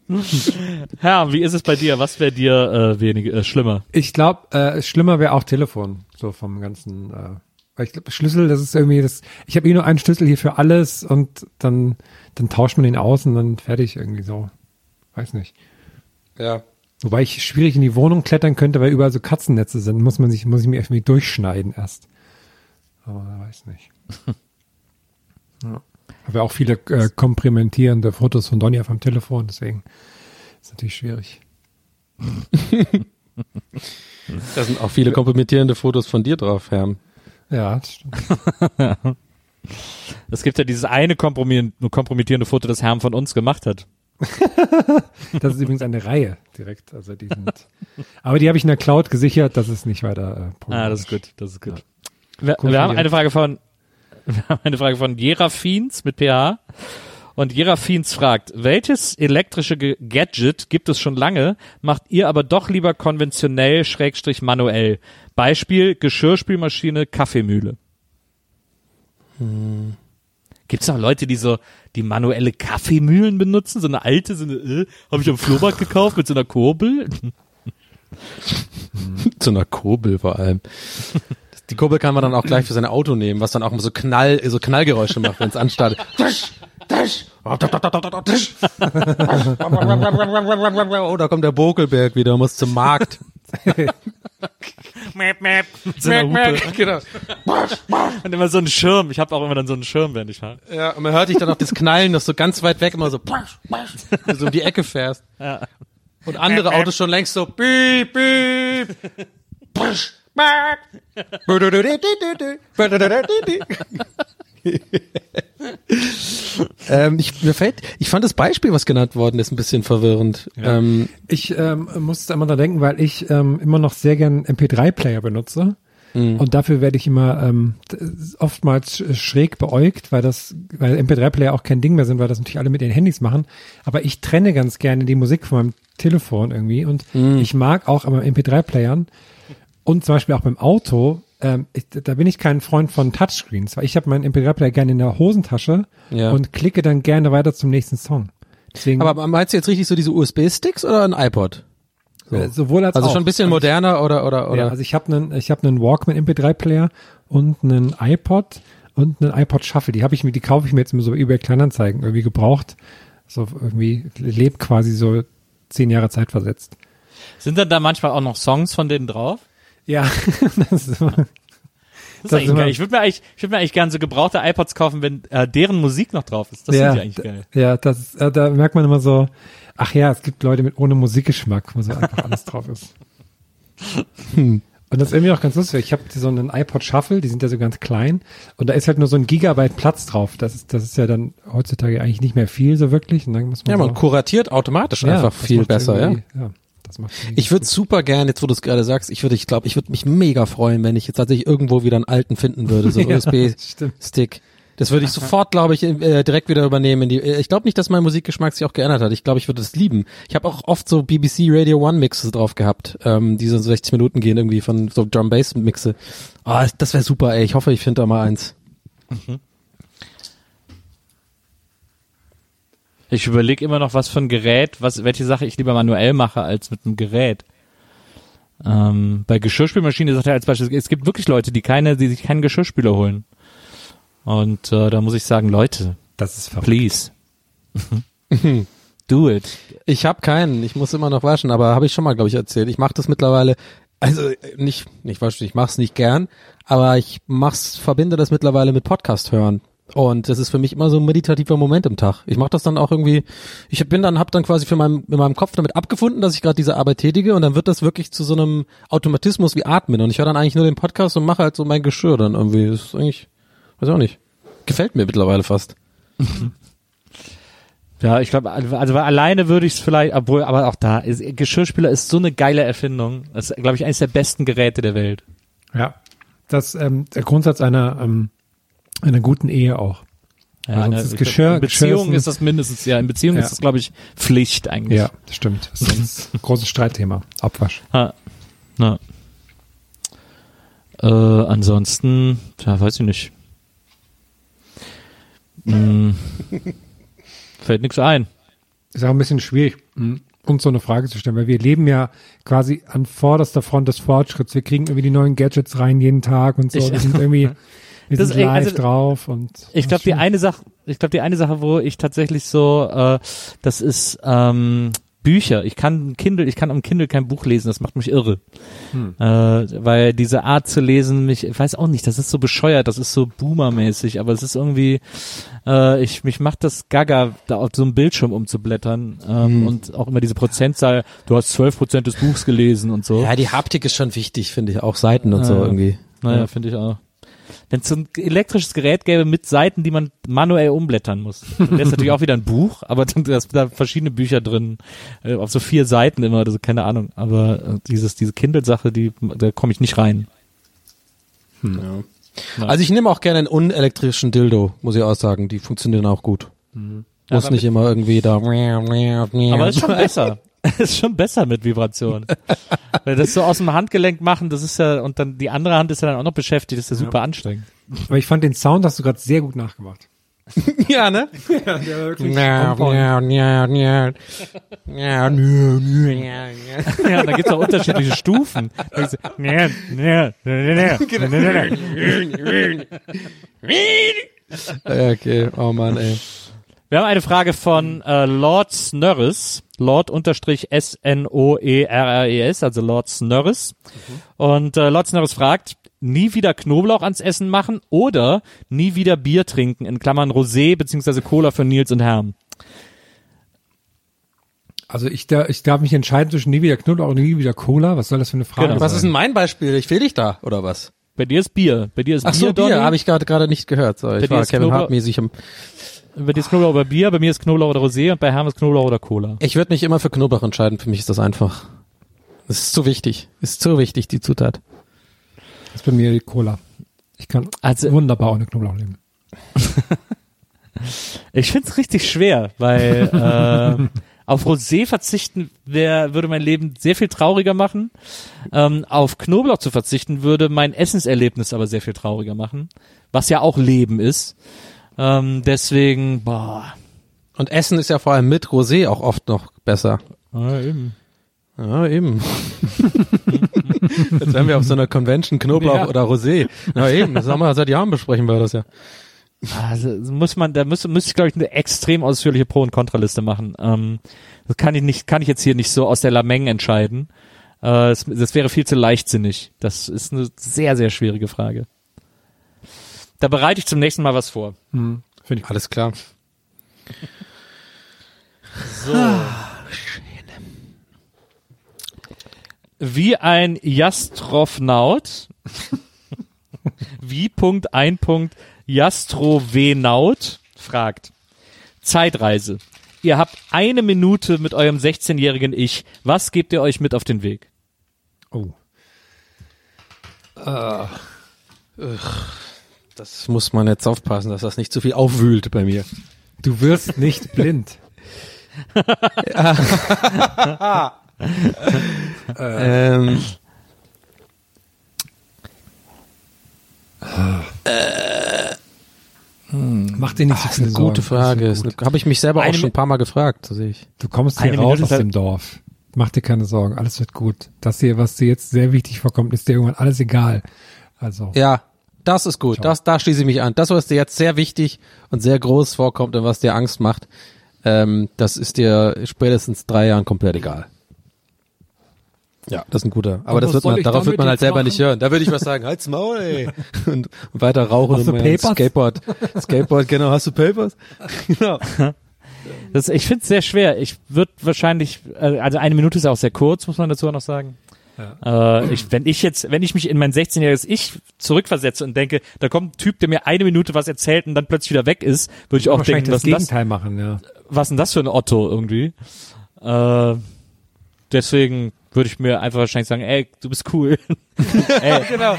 Herr, wie ist es bei dir? Was wäre dir äh, wenig, äh, schlimmer? Ich glaube, äh, schlimmer wäre auch Telefon, so vom ganzen. Äh, weil ich glaube, Schlüssel, das ist irgendwie das. Ich habe eh nur einen Schlüssel hier für alles und dann dann tauscht man ihn aus und dann fertig irgendwie so. weiß nicht. Ja. Wobei ich schwierig in die Wohnung klettern könnte, weil überall so Katzennetze sind, muss man sich, muss ich mir irgendwie durchschneiden erst. Aber weiß nicht. ja. Habe ja auch viele äh, komprimentierende Fotos von Donny auf dem Telefon, deswegen ist natürlich schwierig. Da sind auch viele kompromittierende Fotos von dir drauf, Herm. Ja, das stimmt. Es gibt ja dieses eine kompromi- kompromittierende Foto, das Herrn von uns gemacht hat. Das ist übrigens eine Reihe direkt. Also die sind, aber die habe ich in der Cloud gesichert, das ist nicht weiter. Äh, Ah, das ist gut, das ist gut. Wir, Cool wir von haben eine Frage von, wir haben eine Frage von Jerafins mit PH. Und Jerafins fragt, welches elektrische Ge- Gadget gibt es schon lange, macht ihr aber doch lieber konventionell, schrägstrich manuell? Beispiel Geschirrspülmaschine, Kaffeemühle. Gibt es noch Leute, die so die manuelle Kaffeemühlen benutzen? So eine alte, so eine, äh, habe ich am Flohmarkt gekauft mit so einer Kurbel? Zu einer Kurbel vor allem. Die Kurbel kann man dann auch gleich für sein Auto nehmen, was dann auch so Knall, so Knallgeräusche macht, wenn es anstartet. Oh, da kommt der Bokelberg wieder, muss zum Markt. Mäp, mäp. Eine Hupe. Genau. Und immer so einen Schirm. Ich habe auch immer dann so einen Schirm, wenn ich fahre. Ja, und man hört dich dann auch das Knallen, das so ganz weit weg immer so, wenn du so um die Ecke fährst. Und andere Autos schon längst so, piep, piep. ähm, ich, mir fällt, ich fand das Beispiel, was genannt worden ist, ein bisschen verwirrend. Ähm, Ich ähm, musste immer daran denken, weil ich ähm, immer noch sehr gern MP3-Player benutze. Und dafür werde ich immer ähm, oftmals sch- schräg beäugt, weil das, weil MP3-Player auch kein Ding mehr sind, weil das natürlich alle mit ihren Handys machen. Aber ich trenne ganz gerne die Musik von meinem Telefon irgendwie. Und ich mag auch aber MP3-Playern und zum Beispiel auch beim Auto, ähm, ich, da bin ich kein Freund von Touchscreens, weil ich habe meinen MP3-Player gerne in der Hosentasche Ja. und klicke dann gerne weiter zum nächsten Song. Deswegen, aber meinst du jetzt richtig so diese USB-Sticks oder ein iPod? äh, sowohl als Also auch. schon ein bisschen moderner oder oder oder? Ja, also ich habe einen ich habe einen Walkman MP3 Player und einen iPod und einen iPod Shuffle. Die habe ich mir die kaufe ich mir jetzt immer so über Kleinanzeigen irgendwie gebraucht. So irgendwie lebt quasi so zehn Jahre Zeit versetzt. Sind dann da manchmal auch noch Songs von denen drauf? Ja, das ist immer, Das ist Das eigentlich ist immer- geil. Ich würde mir eigentlich, ich würde mir eigentlich gerne so gebrauchte iPods kaufen, wenn äh, deren Musik noch drauf ist. Das ja, finde ich eigentlich geil. ja, das ist, äh, da merkt man immer so, ach ja, es gibt Leute mit ohne Musikgeschmack, wo so einfach alles drauf ist. Und das ist irgendwie auch ganz lustig. Ich habe so einen iPod Shuffle, die sind ja so ganz klein und da ist halt nur so ein Gigabyte Platz drauf. Das ist, das ist ja dann heutzutage eigentlich nicht mehr viel so wirklich. Und dann muss man ja, so, man kuratiert automatisch Ja, einfach das viel besser, ja. ja. Das macht Ich würde super gern, jetzt wo du es gerade sagst, ich würde, ich glaube, ich würde mich mega freuen, wenn ich jetzt tatsächlich irgendwo wieder einen alten finden würde, so Ja, USB-Stick. Das würde ich sofort, glaube ich, äh, direkt wieder übernehmen. In die, äh, ich glaube nicht, dass mein Musikgeschmack sich auch geändert hat. Ich glaube, ich würde es lieben. Ich habe auch oft so BBC Radio One Mixes drauf gehabt, ähm, die so 60 Minuten gehen irgendwie von so Drum Bass Mixe. Ah, das wäre super, ey. Ich hoffe, ich finde da mal eins. Ich überlege immer noch, was für ein Gerät, was, welche Sache ich lieber manuell mache als mit einem Gerät. Ähm, bei Geschirrspülmaschine sagt er als Beispiel, es gibt wirklich Leute, die keine, die sich keinen Geschirrspüler holen. Und äh, da muss ich sagen, Leute, Das ist verrückt. please. Do it. Ich habe keinen, ich muss immer noch waschen, aber habe ich schon mal, glaube ich, erzählt. Ich mache das mittlerweile, also äh, nicht, nicht waschen, ich mache es nicht gern, aber ich mach's, verbinde das mittlerweile mit Podcast hören. Und das ist für mich immer so ein meditativer Moment im Tag. Ich mache das dann auch irgendwie, ich bin dann, hab dann quasi für meinem, in meinem Kopf damit abgefunden, dass ich gerade diese Arbeit tätige und dann wird das wirklich zu so einem Automatismus wie Atmen. Und ich höre dann eigentlich nur den Podcast und mache halt so mein Geschirr dann irgendwie. Das ist eigentlich, weiß auch nicht. Gefällt mir mittlerweile fast. Ja, ich glaube, also also alleine würde ich es vielleicht, obwohl, aber auch da, ist, Geschirrspüler ist so eine geile Erfindung. Das ist, glaube ich, eines der besten Geräte der Welt. Ja. Das ähm, der Grundsatz einer ähm, einer guten Ehe auch. Ja, sonst ne, ist Geschirr- in Beziehung ist das mindestens, ja, in Beziehung Ja. ist das, glaube ich, Pflicht eigentlich. Ja, das stimmt. Das ist ein großes Streitthema. Abwasch. Ha. Na. Äh, ansonsten, ja, weiß ich nicht. Hm. Fällt nichts ein. Ist auch ein bisschen schwierig, mh, uns so eine Frage zu stellen, weil wir leben ja quasi an vorderster Front des Fortschritts. Wir kriegen irgendwie die neuen Gadgets rein jeden Tag und so. Ich- wir sind irgendwie, wir Das sind live also- drauf und. Ich glaube, die eine Sache, ich glaube, die eine Sache, wo ich tatsächlich so, äh, das ist, ähm, Bücher. Ich kann ein Kindle, ich kann am Kindle kein Buch lesen, das macht mich irre. Äh, weil diese Art zu lesen mich, ich weiß auch nicht, das ist so bescheuert, das ist so boomermäßig, aber es ist irgendwie, äh, ich, mich macht das gaga, da auf so einem Bildschirm umzublättern ähm, und auch immer diese Prozentzahl, du hast zwölf Prozent des Buchs gelesen und so. Ja, die Haptik ist schon wichtig, finde ich. Auch Seiten und so Ja. irgendwie. Naja, finde ich auch. Wenn es so ein elektrisches Gerät gäbe mit Seiten, die man manuell umblättern muss. Das ist natürlich auch wieder ein Buch, aber dann da sind da verschiedene Bücher drin, äh, auf so vier Seiten immer, also keine Ahnung. Aber äh, dieses, diese Kindle-Sache, die, da komme ich nicht rein. Also ich nehme auch gerne einen unelektrischen Dildo, muss ich auch sagen. Die funktionieren auch gut. Muss aber nicht immer irgendwie da. Aber ist schon besser. ist schon besser mit Vibration. Weil das so aus dem Handgelenk machen, das ist ja, und dann die andere Hand ist ja dann auch noch beschäftigt, das ist ja super anstrengend. Aber ich fand den Sound hast du gerade sehr gut nachgemacht. ja, ne? Ja, der war wirklich Ja, ja, ja, ja. Ja, ja, ja. Ja, da gibt's auch unterschiedliche Stufen. Ja, Okay, oh Mann, ey. Wir haben eine Frage von äh, Lord Snurres, Lord unterstrich S-N-O-E-R-R-E-S, also Lord Snurres. Und äh, Lord Snurres fragt, nie wieder Knoblauch ans Essen machen oder nie wieder Bier trinken, in Klammern Rosé beziehungsweise Cola für Nils und Herm. Also ich, da, ich darf mich entscheiden zwischen nie wieder Knoblauch und nie wieder Cola. Was soll das für eine Frage Genau. Was ist denn mein Beispiel? Ich fehl dich da, oder was? Bei dir ist Bier. Bei dir ist Ach so, Bier, Bier, habe ich gerade gerade nicht gehört. So, Bei ich dir war ist Kevin Knoblauch- Hart mäßig am Bei dir ist Knoblauch oder Bier, bei mir ist Knoblauch oder Rosé und bei Herm ist Knoblauch oder Cola. Ich würde mich immer für Knoblauch entscheiden. Für mich ist das einfach. Das ist zu wichtig. Ist zu wichtig, die Zutat. Das ist bei mir die Cola. Ich kann Also- wunderbar ohne Knoblauch leben. Ich find's richtig schwer, weil äh, auf Rosé verzichten wär, würde mein Leben sehr viel trauriger machen. Ähm, auf Knoblauch zu verzichten würde mein Essenserlebnis aber sehr viel trauriger machen, was ja auch Leben ist. Ähm, deswegen, boah. Und Essen ist ja vor allem mit Rosé auch oft noch besser. Ja, eben. Ja, eben. Jetzt wären wir auf so einer Convention Knoblauch Ja. oder Rosé. Ja, eben. Das haben wir seit Jahren besprechen wir das ja. Also muss man, da müsste, müsste ich glaube ich eine extrem ausführliche Pro- und Kontraliste machen. Ähm, das kann ich nicht, kann ich jetzt hier nicht so aus der Lameng entscheiden. Äh, das, das wäre viel zu leichtsinnig. Das ist eine sehr, sehr schwierige Frage. Da bereite ich zum nächsten Mal was vor. Hm, Finde ich. Alles klar. So. Wie ein Jastrophnaut. Wie Punkt ein Punkt Jastrovenaut fragt. Zeitreise. Ihr habt eine Minute mit eurem 16-jährigen Ich. Was gebt ihr euch mit auf den Weg? Oh. Das muss man jetzt aufpassen, dass das nicht zu viel aufwühlt bei mir. Du wirst nicht blind. Ähm, Mach dir nicht so das ist viele eine gute. Frage. Habe ich mich selber auch Eine schon ein paar Mal gefragt, so sehe ich. Du kommst Eine hier raus Minute aus dem Dorf. Mach dir keine Sorgen. Alles wird gut. Das hier, was dir jetzt sehr wichtig vorkommt, ist dir irgendwann alles egal. Also. Ja, das ist gut. Das, da schließe ich mich an. Das, was dir jetzt sehr wichtig und sehr groß vorkommt und was dir Angst macht, ähm, das ist dir spätestens drei Jahren komplett egal. Ja, das ist ein guter. Aber das wird man, darauf wird man halt selber machen? nicht hören. Da würde ich was sagen, halt's Maul, ey. Und, und weiter rauchen Hast und mein Papers? Skateboard. Skateboard, genau. Hast du Papers? genau. Das, ich finde es sehr schwer. Ich würde wahrscheinlich, äh, also eine Minute ist auch sehr kurz, muss man dazu auch noch sagen. Äh, ich, wenn ich jetzt, wenn ich mich in mein 16-jähriges Ich zurückversetze und denke, da kommt ein Typ, der mir eine Minute was erzählt und dann plötzlich wieder weg ist, würde ich auch denken, das was ist, das, Gegenteil machen, ja. was ist denn das für ein Otto irgendwie? Äh, deswegen würde ich mir einfach wahrscheinlich sagen, ey, du bist cool. ey, genau.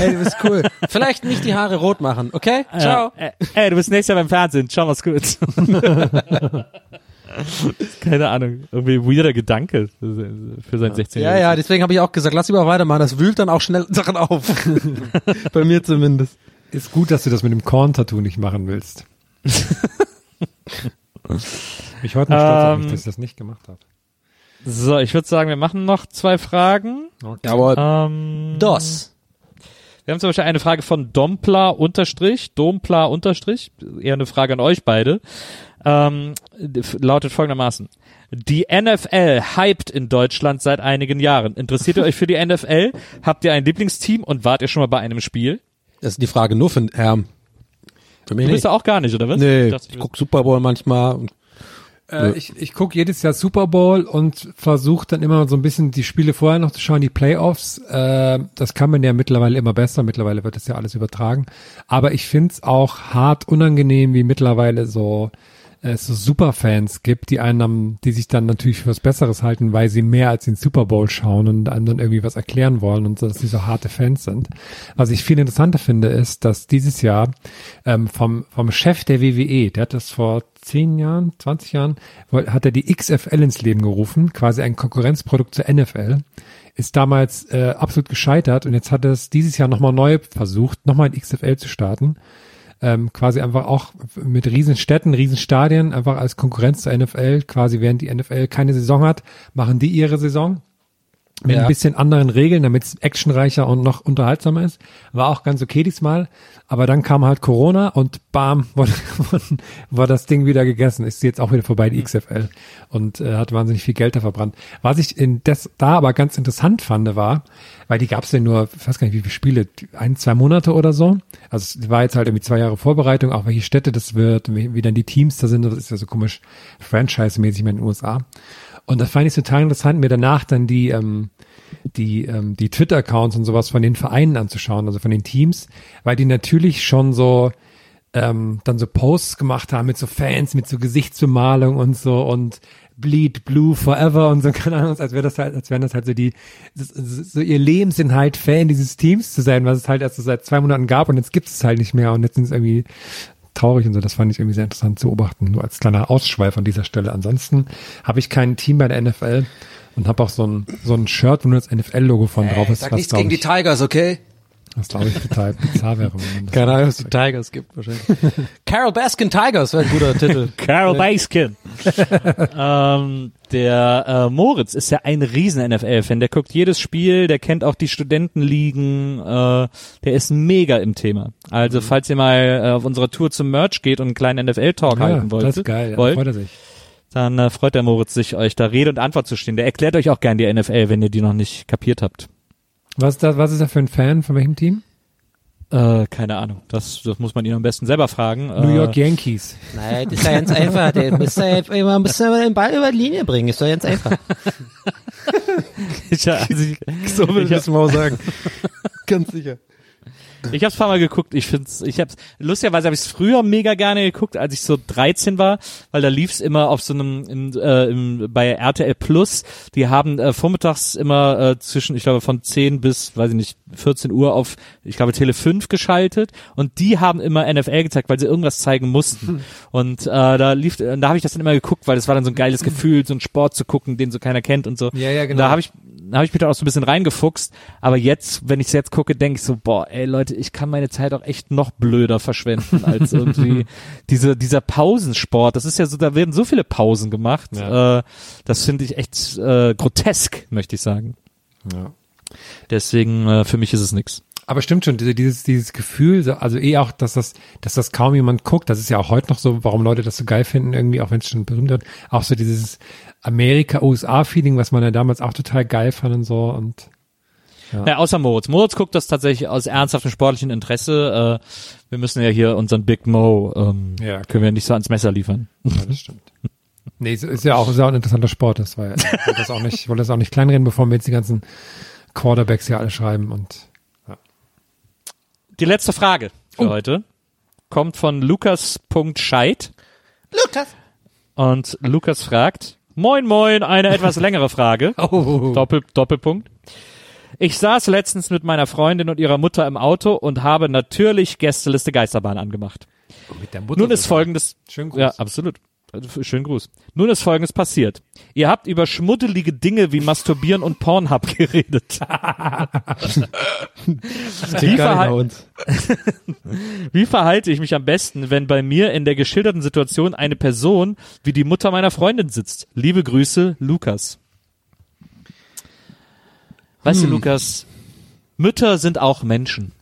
Ey, du bist cool. Vielleicht nicht die Haare rot machen, okay? Ciao. Ja, ey, ey, du bist nächstes Jahr beim Fernsehen. Ciao, mach's gut. Keine Ahnung. Irgendwie weirder Gedanke für sein 16 Ja, ja, deswegen habe ich auch gesagt, lass lieber weitermachen. Das wühlt dann auch schnell Sachen auf. Bei mir zumindest. Ist gut, dass du das mit dem Korn-Tattoo nicht machen willst. ich heute noch stolz auf mich, Ähm, dass ich das nicht gemacht habe. So, ich würde sagen, wir machen noch zwei Fragen. Jawohl. Ähm, Das. Wir haben zum Beispiel eine Frage von Dompla unterstrich, Dompla unterstrich, eher eine Frage an euch beide. Ähm, lautet folgendermaßen. Die NFL hypt in Deutschland seit einigen Jahren. Interessiert ihr euch für die NFL? Habt ihr ein Lieblingsteam und wart ihr schon mal bei einem Spiel? Das ist die Frage nur für Herrn. Für mich Du bist ja auch gar nicht, oder was? Nee, dachte, ich guck Super Bowl manchmal. Äh, ich ich gucke jedes Jahr Super Bowl und versuche dann immer so ein bisschen die Spiele vorher noch zu schauen, die Playoffs. Äh, das kann man ja mittlerweile immer besser. Mittlerweile wird das ja alles übertragen. Aber ich find's auch hart unangenehm, wie mittlerweile so es Superfans gibt, die einem, die sich dann natürlich für was Besseres halten, weil sie mehr als den Super Bowl schauen und einem dann irgendwie was erklären wollen und so, dass sie so harte Fans sind. Was ich viel interessanter finde, ist, dass dieses Jahr ähm, vom, vom Chef der WWE, der hat das vor zehn Jahren, 20 Jahren, hat er die XFL ins Leben gerufen, quasi ein Konkurrenzprodukt zur NFL. Ist damals äh, absolut gescheitert und jetzt hat er es dieses Jahr nochmal neu versucht, nochmal ein XFL zu starten ähm, quasi einfach auch mit riesen Städten, riesen Stadien, einfach als Konkurrenz zur NFL, quasi während die NFL keine Saison hat, machen die ihre Saison mit Ja. ein bisschen anderen Regeln, damit es actionreicher und noch unterhaltsamer ist. War auch ganz okay diesmal, aber dann kam halt Corona und bam, war, war das Ding wieder gegessen. Ist jetzt auch wieder vorbei, die XFL. Und äh, hat wahnsinnig viel Geld da verbrannt. Was ich in das da aber ganz interessant fand, war, weil die gab es ja nur, ich weiß gar nicht, wie viele Spiele, ein, zwei Monate oder so. Also es war jetzt halt irgendwie zwei Jahre Vorbereitung, auch welche Städte das wird, wie, wie dann die Teams da sind, das ist ja so komisch franchise-mäßig in den USA. Und das fand ich total interessant, mir danach dann die, ähm, die, ähm, die Twitter-Accounts und sowas von den Vereinen anzuschauen, also von den Teams, weil die natürlich schon so ähm, dann so Posts gemacht haben mit so Fans, mit so Gesichtsbemalung und so und Bleed Blue Forever und so, keine Ahnung, als wäre das halt, als wären das halt so die, so ihr Lebensinhalt Fan dieses Teams zu sein, was es halt erst so seit zwei Monaten gab und jetzt gibt es halt nicht mehr und jetzt sind es irgendwie traurig und so. Das fand ich irgendwie sehr interessant zu beobachten, nur als kleiner Ausschweif an dieser Stelle. Ansonsten habe ich kein Team bei der NFL und habe auch so ein, so ein Shirt, wo nur das NFL-Logo von drauf ist, Sag was nichts gegen die ich, Tigers, okay? Was glaube ich total bizarr wäre. das Keine Ahnung, was die Tigers gibt wahrscheinlich. Carol Baskin Tigers wäre ein guter Titel. Carol Baskin. ähm, der äh, Moritz ist ja ein riesen NFL-Fan. Der guckt jedes Spiel, der kennt auch die Studentenligen. Äh, der ist mega im Thema. Also falls ihr mal äh, auf unserer Tour zum Merch geht und einen kleinen NFL-Talk ja, halten wollt, das ist geil. Wollt freut er sich. dann äh, freut der Moritz sich, euch da Rede und Antwort zu stehen. Der erklärt euch auch gern die NFL, wenn ihr die noch nicht kapiert habt. Was ist, das, was ist er für ein Fan? Von welchem Team? Äh, keine Ahnung. Das, das muss man ihn am besten selber fragen. New äh, York Yankees. Nein, das ist ja ganz einfach. Der muss ja immer ein bisschen den Ball über die Linie bringen. Ist doch ganz einfach. Ich, also ich, So will ich ich das mal sagen. Ganz sicher. Ich hab's ein paar Mal geguckt. Ich find's, ich hab's, lustigerweise habe ich's früher mega gerne geguckt, als ich so 13 war, weil da lief's immer auf so einem, im, äh, im, bei RTL Plus. Die haben äh, vormittags immer äh, zwischen, ich glaube, von 10 bis, weiß ich nicht, 14 Uhr auf, ich glaube, Tele 5 geschaltet und die haben immer NFL gezeigt, weil sie irgendwas zeigen mussten. Und äh, da lief, äh, da habe ich das dann immer geguckt, weil das war dann so ein geiles Gefühl, so einen Sport zu gucken, den so keiner kennt und so. Ja, ja, genau. Da habe ich da habe ich mich dann auch so ein bisschen reingefuchst, aber jetzt, wenn ich jetzt gucke, denke ich so, boah, ey Leute, ich kann meine Zeit auch echt noch blöder verschwenden als irgendwie diese dieser Pausensport. Das ist ja so, da werden so viele Pausen gemacht. Ja. Äh, das finde ich echt äh, grotesk, möchte ich sagen. Ja. Deswegen äh, für mich ist es nix. Aber stimmt schon, diese- dieses, dieses Gefühl, so- also eh auch, dass das, dass das kaum jemand guckt, das ist ja auch heute noch so, warum Leute das so geil finden, irgendwie, auch wenn es schon berühmt wird, auch so dieses Amerika-USA-Feeling, was man ja damals auch total geil fand und so und Ja. außer Moritz. Moritz guckt das tatsächlich aus ernsthaftem sportlichen Interesse. Äh, wir müssen ja hier unseren Big Mo, ähm, Ja. können wir nicht so ans Messer liefern. ja, das stimmt. Nee, ist, ist ja auch, ist ja auch ein interessanter Sport, das war ja, ich wollte das auch nicht, ich wollte das auch nicht kleinreden, bevor wir jetzt die ganzen Quarterbacks hier alle schreiben und Die letzte Frage für heute kommt von Lukas.scheid. Lukas. Und Lukas fragt, moin moin, eine etwas längere Frage. Doppel, Doppelpunkt. Ich saß letztens mit meiner Freundin und ihrer Mutter im Auto und habe natürlich Gästeliste Geisterbahn angemacht. mit der Mutter. Nun ist folgendes, Schönen Gruß. ja, absolut. Also, Schönen Gruß. Nun ist folgendes passiert. Ihr habt über schmuddelige Dinge wie Masturbieren und Pornhub geredet. Wie, verhal uns. wie verhalte ich mich am besten, wenn bei mir in der geschilderten Situation eine Person wie die Mutter meiner Freundin sitzt? Liebe Grüße, Lukas. Weißt du, Lukas, Mütter sind auch Menschen.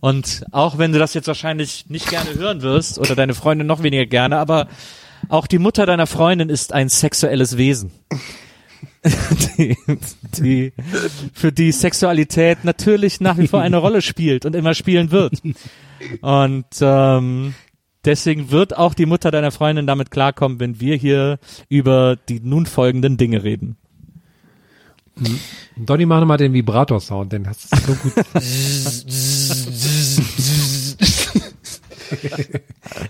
Und auch wenn du das jetzt wahrscheinlich nicht gerne hören wirst oder deine Freundin noch weniger gerne, aber Auch die Mutter deiner Freundin ist ein sexuelles Wesen. die, die, für die Sexualität natürlich nach wie vor eine Rolle spielt und immer spielen wird. Und ähm, deswegen wird auch die Mutter deiner Freundin damit klarkommen, wenn wir hier über die nun folgenden Dinge reden. Donny, mach nochmal den Vibrator-Sound, denn das ist so gut.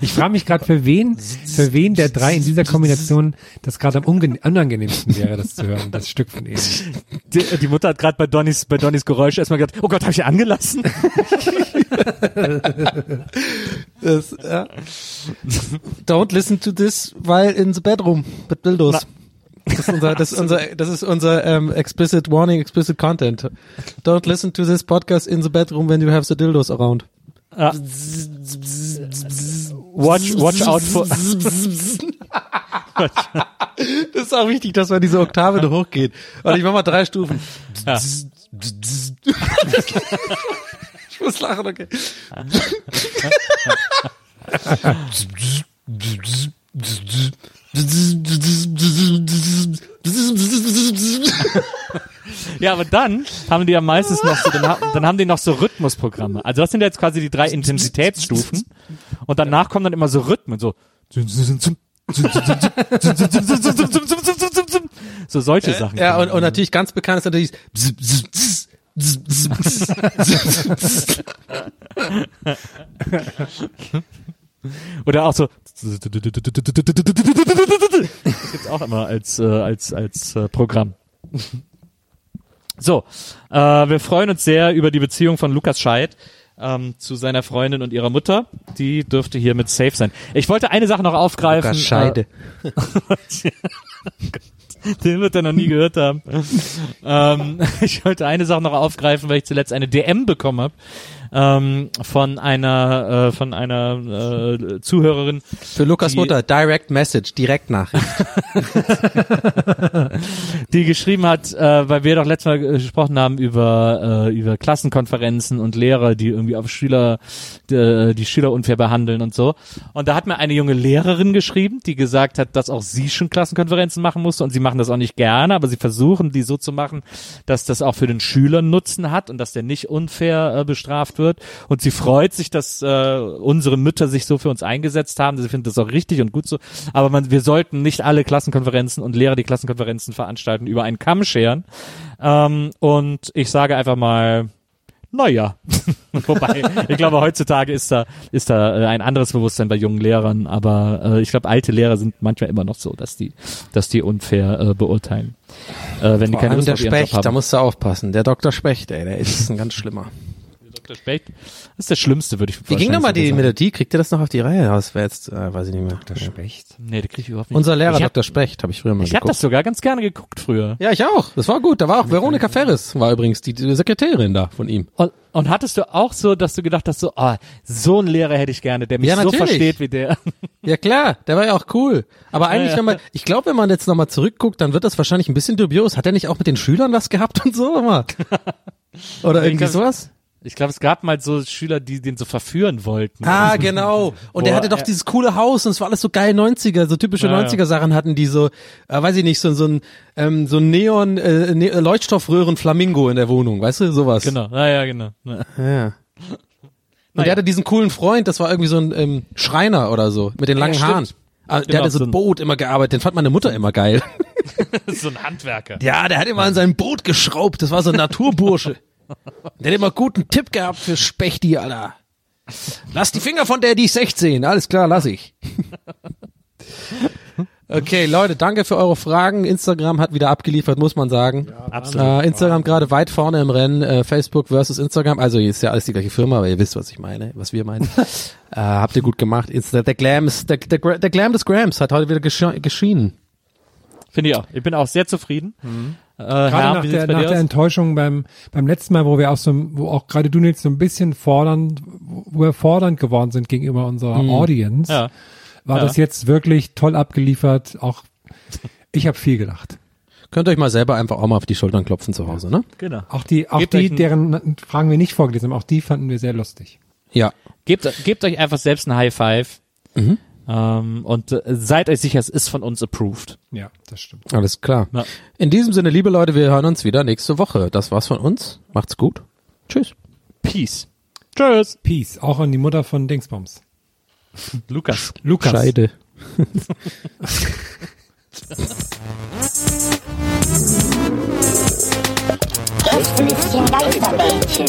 ich frage mich gerade, für wen, für wen der drei in dieser Kombination das gerade am unangenehmsten wäre, das zu hören, das Stück von ihnen. Die, die Mutter hat gerade bei Donnys, bei Donnys Geräusch erstmal gedacht, oh Gott, habe ich angelassen? Das, ja. Don't listen to this while in the bedroom with dildos. Das ist unser, das ist unser, das ist unser ähm, explicit warning, explicit content. Don't listen to this podcast in the bedroom when you have the dildos around. Ja. Watch, watch out for, Das ist auch wichtig, dass man diese Oktave da hochgeht. Und ich mach mal drei Stufen. Ja. Ich muss lachen, okay. Ja, aber dann haben die ja meistens noch so, dann, dann haben die noch so Rhythmusprogramme. Also das sind jetzt quasi die drei Intensitätsstufen und danach kommen dann immer so Rhythmen, so so solche Sachen. Ja, und, und natürlich ganz bekannt ist natürlich Oder auch so das gibt's auch immer als äh, als als äh, Programm. So, äh, wir freuen uns sehr über die Beziehung von Lukas Scheid ähm, zu seiner Freundin und ihrer Mutter. Die dürfte hiermit safe sein. Ich wollte eine Sache noch aufgreifen. Lukas Scheide. Äh, den wird er noch nie gehört haben. ähm, ich wollte eine Sache noch aufgreifen, weil ich zuletzt eine DM bekommen habe ähm, von einer äh, von einer äh, Zuhörerin, Für Lukas Die- Mutter, Direct Message, Direktnachricht. die geschrieben hat, äh, weil wir doch letztes Mal gesprochen haben über äh, über Klassenkonferenzen und Lehrer, die irgendwie auf Schüler die, die Schüler unfair behandeln und so. Und da hat mir eine junge Lehrerin geschrieben, die gesagt hat, dass auch sie schon Klassenkonferenzen machen musste und sie machen das auch nicht gerne, aber sie versuchen die so zu machen, dass das auch für den Schüler Nutzen hat und dass der nicht unfair äh, bestraft wird. Und sie freut sich, dass äh, unsere Mütter sich so für uns eingesetzt haben. Sie findet das auch richtig und gut so. Aber man, wir sollten nicht alle Klassenkonferenzen und Lehrer, die Klassenkonferenzen veranstalten, über einen Kamm scheren. Ähm, und ich sage einfach mal, naja. Wobei, ich glaube, heutzutage ist da, ist da äh, ein anderes Bewusstsein bei jungen Lehrern, aber äh, ich glaube, alte Lehrer sind manchmal immer noch so, dass die, dass die unfair äh, beurteilen. Äh, wenn die Vor keine allem Lust der Specht, da musst du aufpassen. Der Dr. Specht, ey, der ist ein ganz schlimmer. Dr. Specht, das ist der Schlimmste, würde ich Wie ging nochmal die sagen. Melodie? Kriegt ihr das noch auf die Reihe? Das wäre jetzt, äh, weiß ich nicht mehr. Der Specht. Nee, der krieg ich überhaupt nicht. Unser Lehrer ich hab, Dr. Specht, habe ich früher mal ich hab geguckt. das sogar ganz gerne geguckt früher. ja, ich auch. Das war gut. Da war auch Veronika Ferris, war übrigens die, die Sekretärin da von ihm. Und, und hattest du auch so, dass du gedacht hast, so, ah, so einen Lehrer hätte ich gerne, der mich Ja, so versteht wie der. Ja klar, der war ja auch cool. Aber eigentlich, ja. wenn man, ich glaube, wenn man jetzt nochmal zurückguckt, dann wird das wahrscheinlich ein bisschen dubios. Hat er nicht auch mit den Schülern was gehabt und so immer? Oder irgendwie sowas? Ich glaube, es gab mal so Schüler, die den so verführen wollten. Ah, genau. Und der Boah, hatte doch ja. dieses coole Haus und es war alles so geil 90er, so typische Ja, ja. 90er Sachen hatten die so, äh, weiß ich nicht, so, so ein, ähm, so ein Neon, äh, ne Leuchtstoffröhren Flamingo in der Wohnung, weißt du, sowas. Genau, ja, ja, genau. Ja. Ja. Und der hatte diesen coolen Freund, das war irgendwie so ein ähm, Schreiner oder so, mit den langen stimmt. Haaren. Ah, der Genau, hatte so ein ein- Boot immer gearbeitet, den fand meine Mutter immer geil. so ein Handwerker. Ja, der hat immer an sein Boot geschraubt, das war so ein Naturbursche. Der hat immer guten Tipp gehabt für Spechti, Alter. Lass die Finger von der, die ist 16. Alles klar, lass ich. Okay, Leute, danke für eure Fragen. Instagram hat wieder abgeliefert, muss man sagen. Absolut. Äh, Instagram gerade weit vorne im Rennen, äh, Facebook versus Instagram. Also ist ja alles die gleiche Firma, aber ihr wisst, was ich meine, was wir meinen. äh, habt ihr gut gemacht. Insta der Glam, ist, der, der, der Glam des Grams hat heute wieder geschienen. Finde ich auch. Ich bin auch sehr zufrieden. Äh, Gerade Herr, nach, der, nach der? Enttäuschung beim, beim letzten Mal, wo wir auch so, wo auch gerade du jetzt so ein bisschen fordernd, wo wir fordernd geworden sind gegenüber unserer Audience, Ja. war Ja. das jetzt wirklich toll abgeliefert. Auch ich habe viel gelacht. Könnt ihr euch mal selber einfach auch mal auf die Schultern klopfen zu Hause, ne? Genau. Auch die, auch Gebt die, deren Fragen wir nicht vorgelesen haben, auch die fanden wir sehr lustig. Ja. Gebt, gebt euch einfach selbst ein High Five. Mhm. Ähm, und äh, seid euch sicher, es ist von uns approved. Ja, das stimmt. Alles klar. Ja. In diesem Sinne, liebe Leute, wir hören uns wieder nächste Woche. Das war's von uns. Macht's gut. Tschüss. Peace. Tschüss. Peace. Auch an die Mutter von Dingsbums. Lukas. Lukas. Scheide. Gästelistchen Geisterbällchen.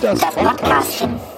Das Podcastchen.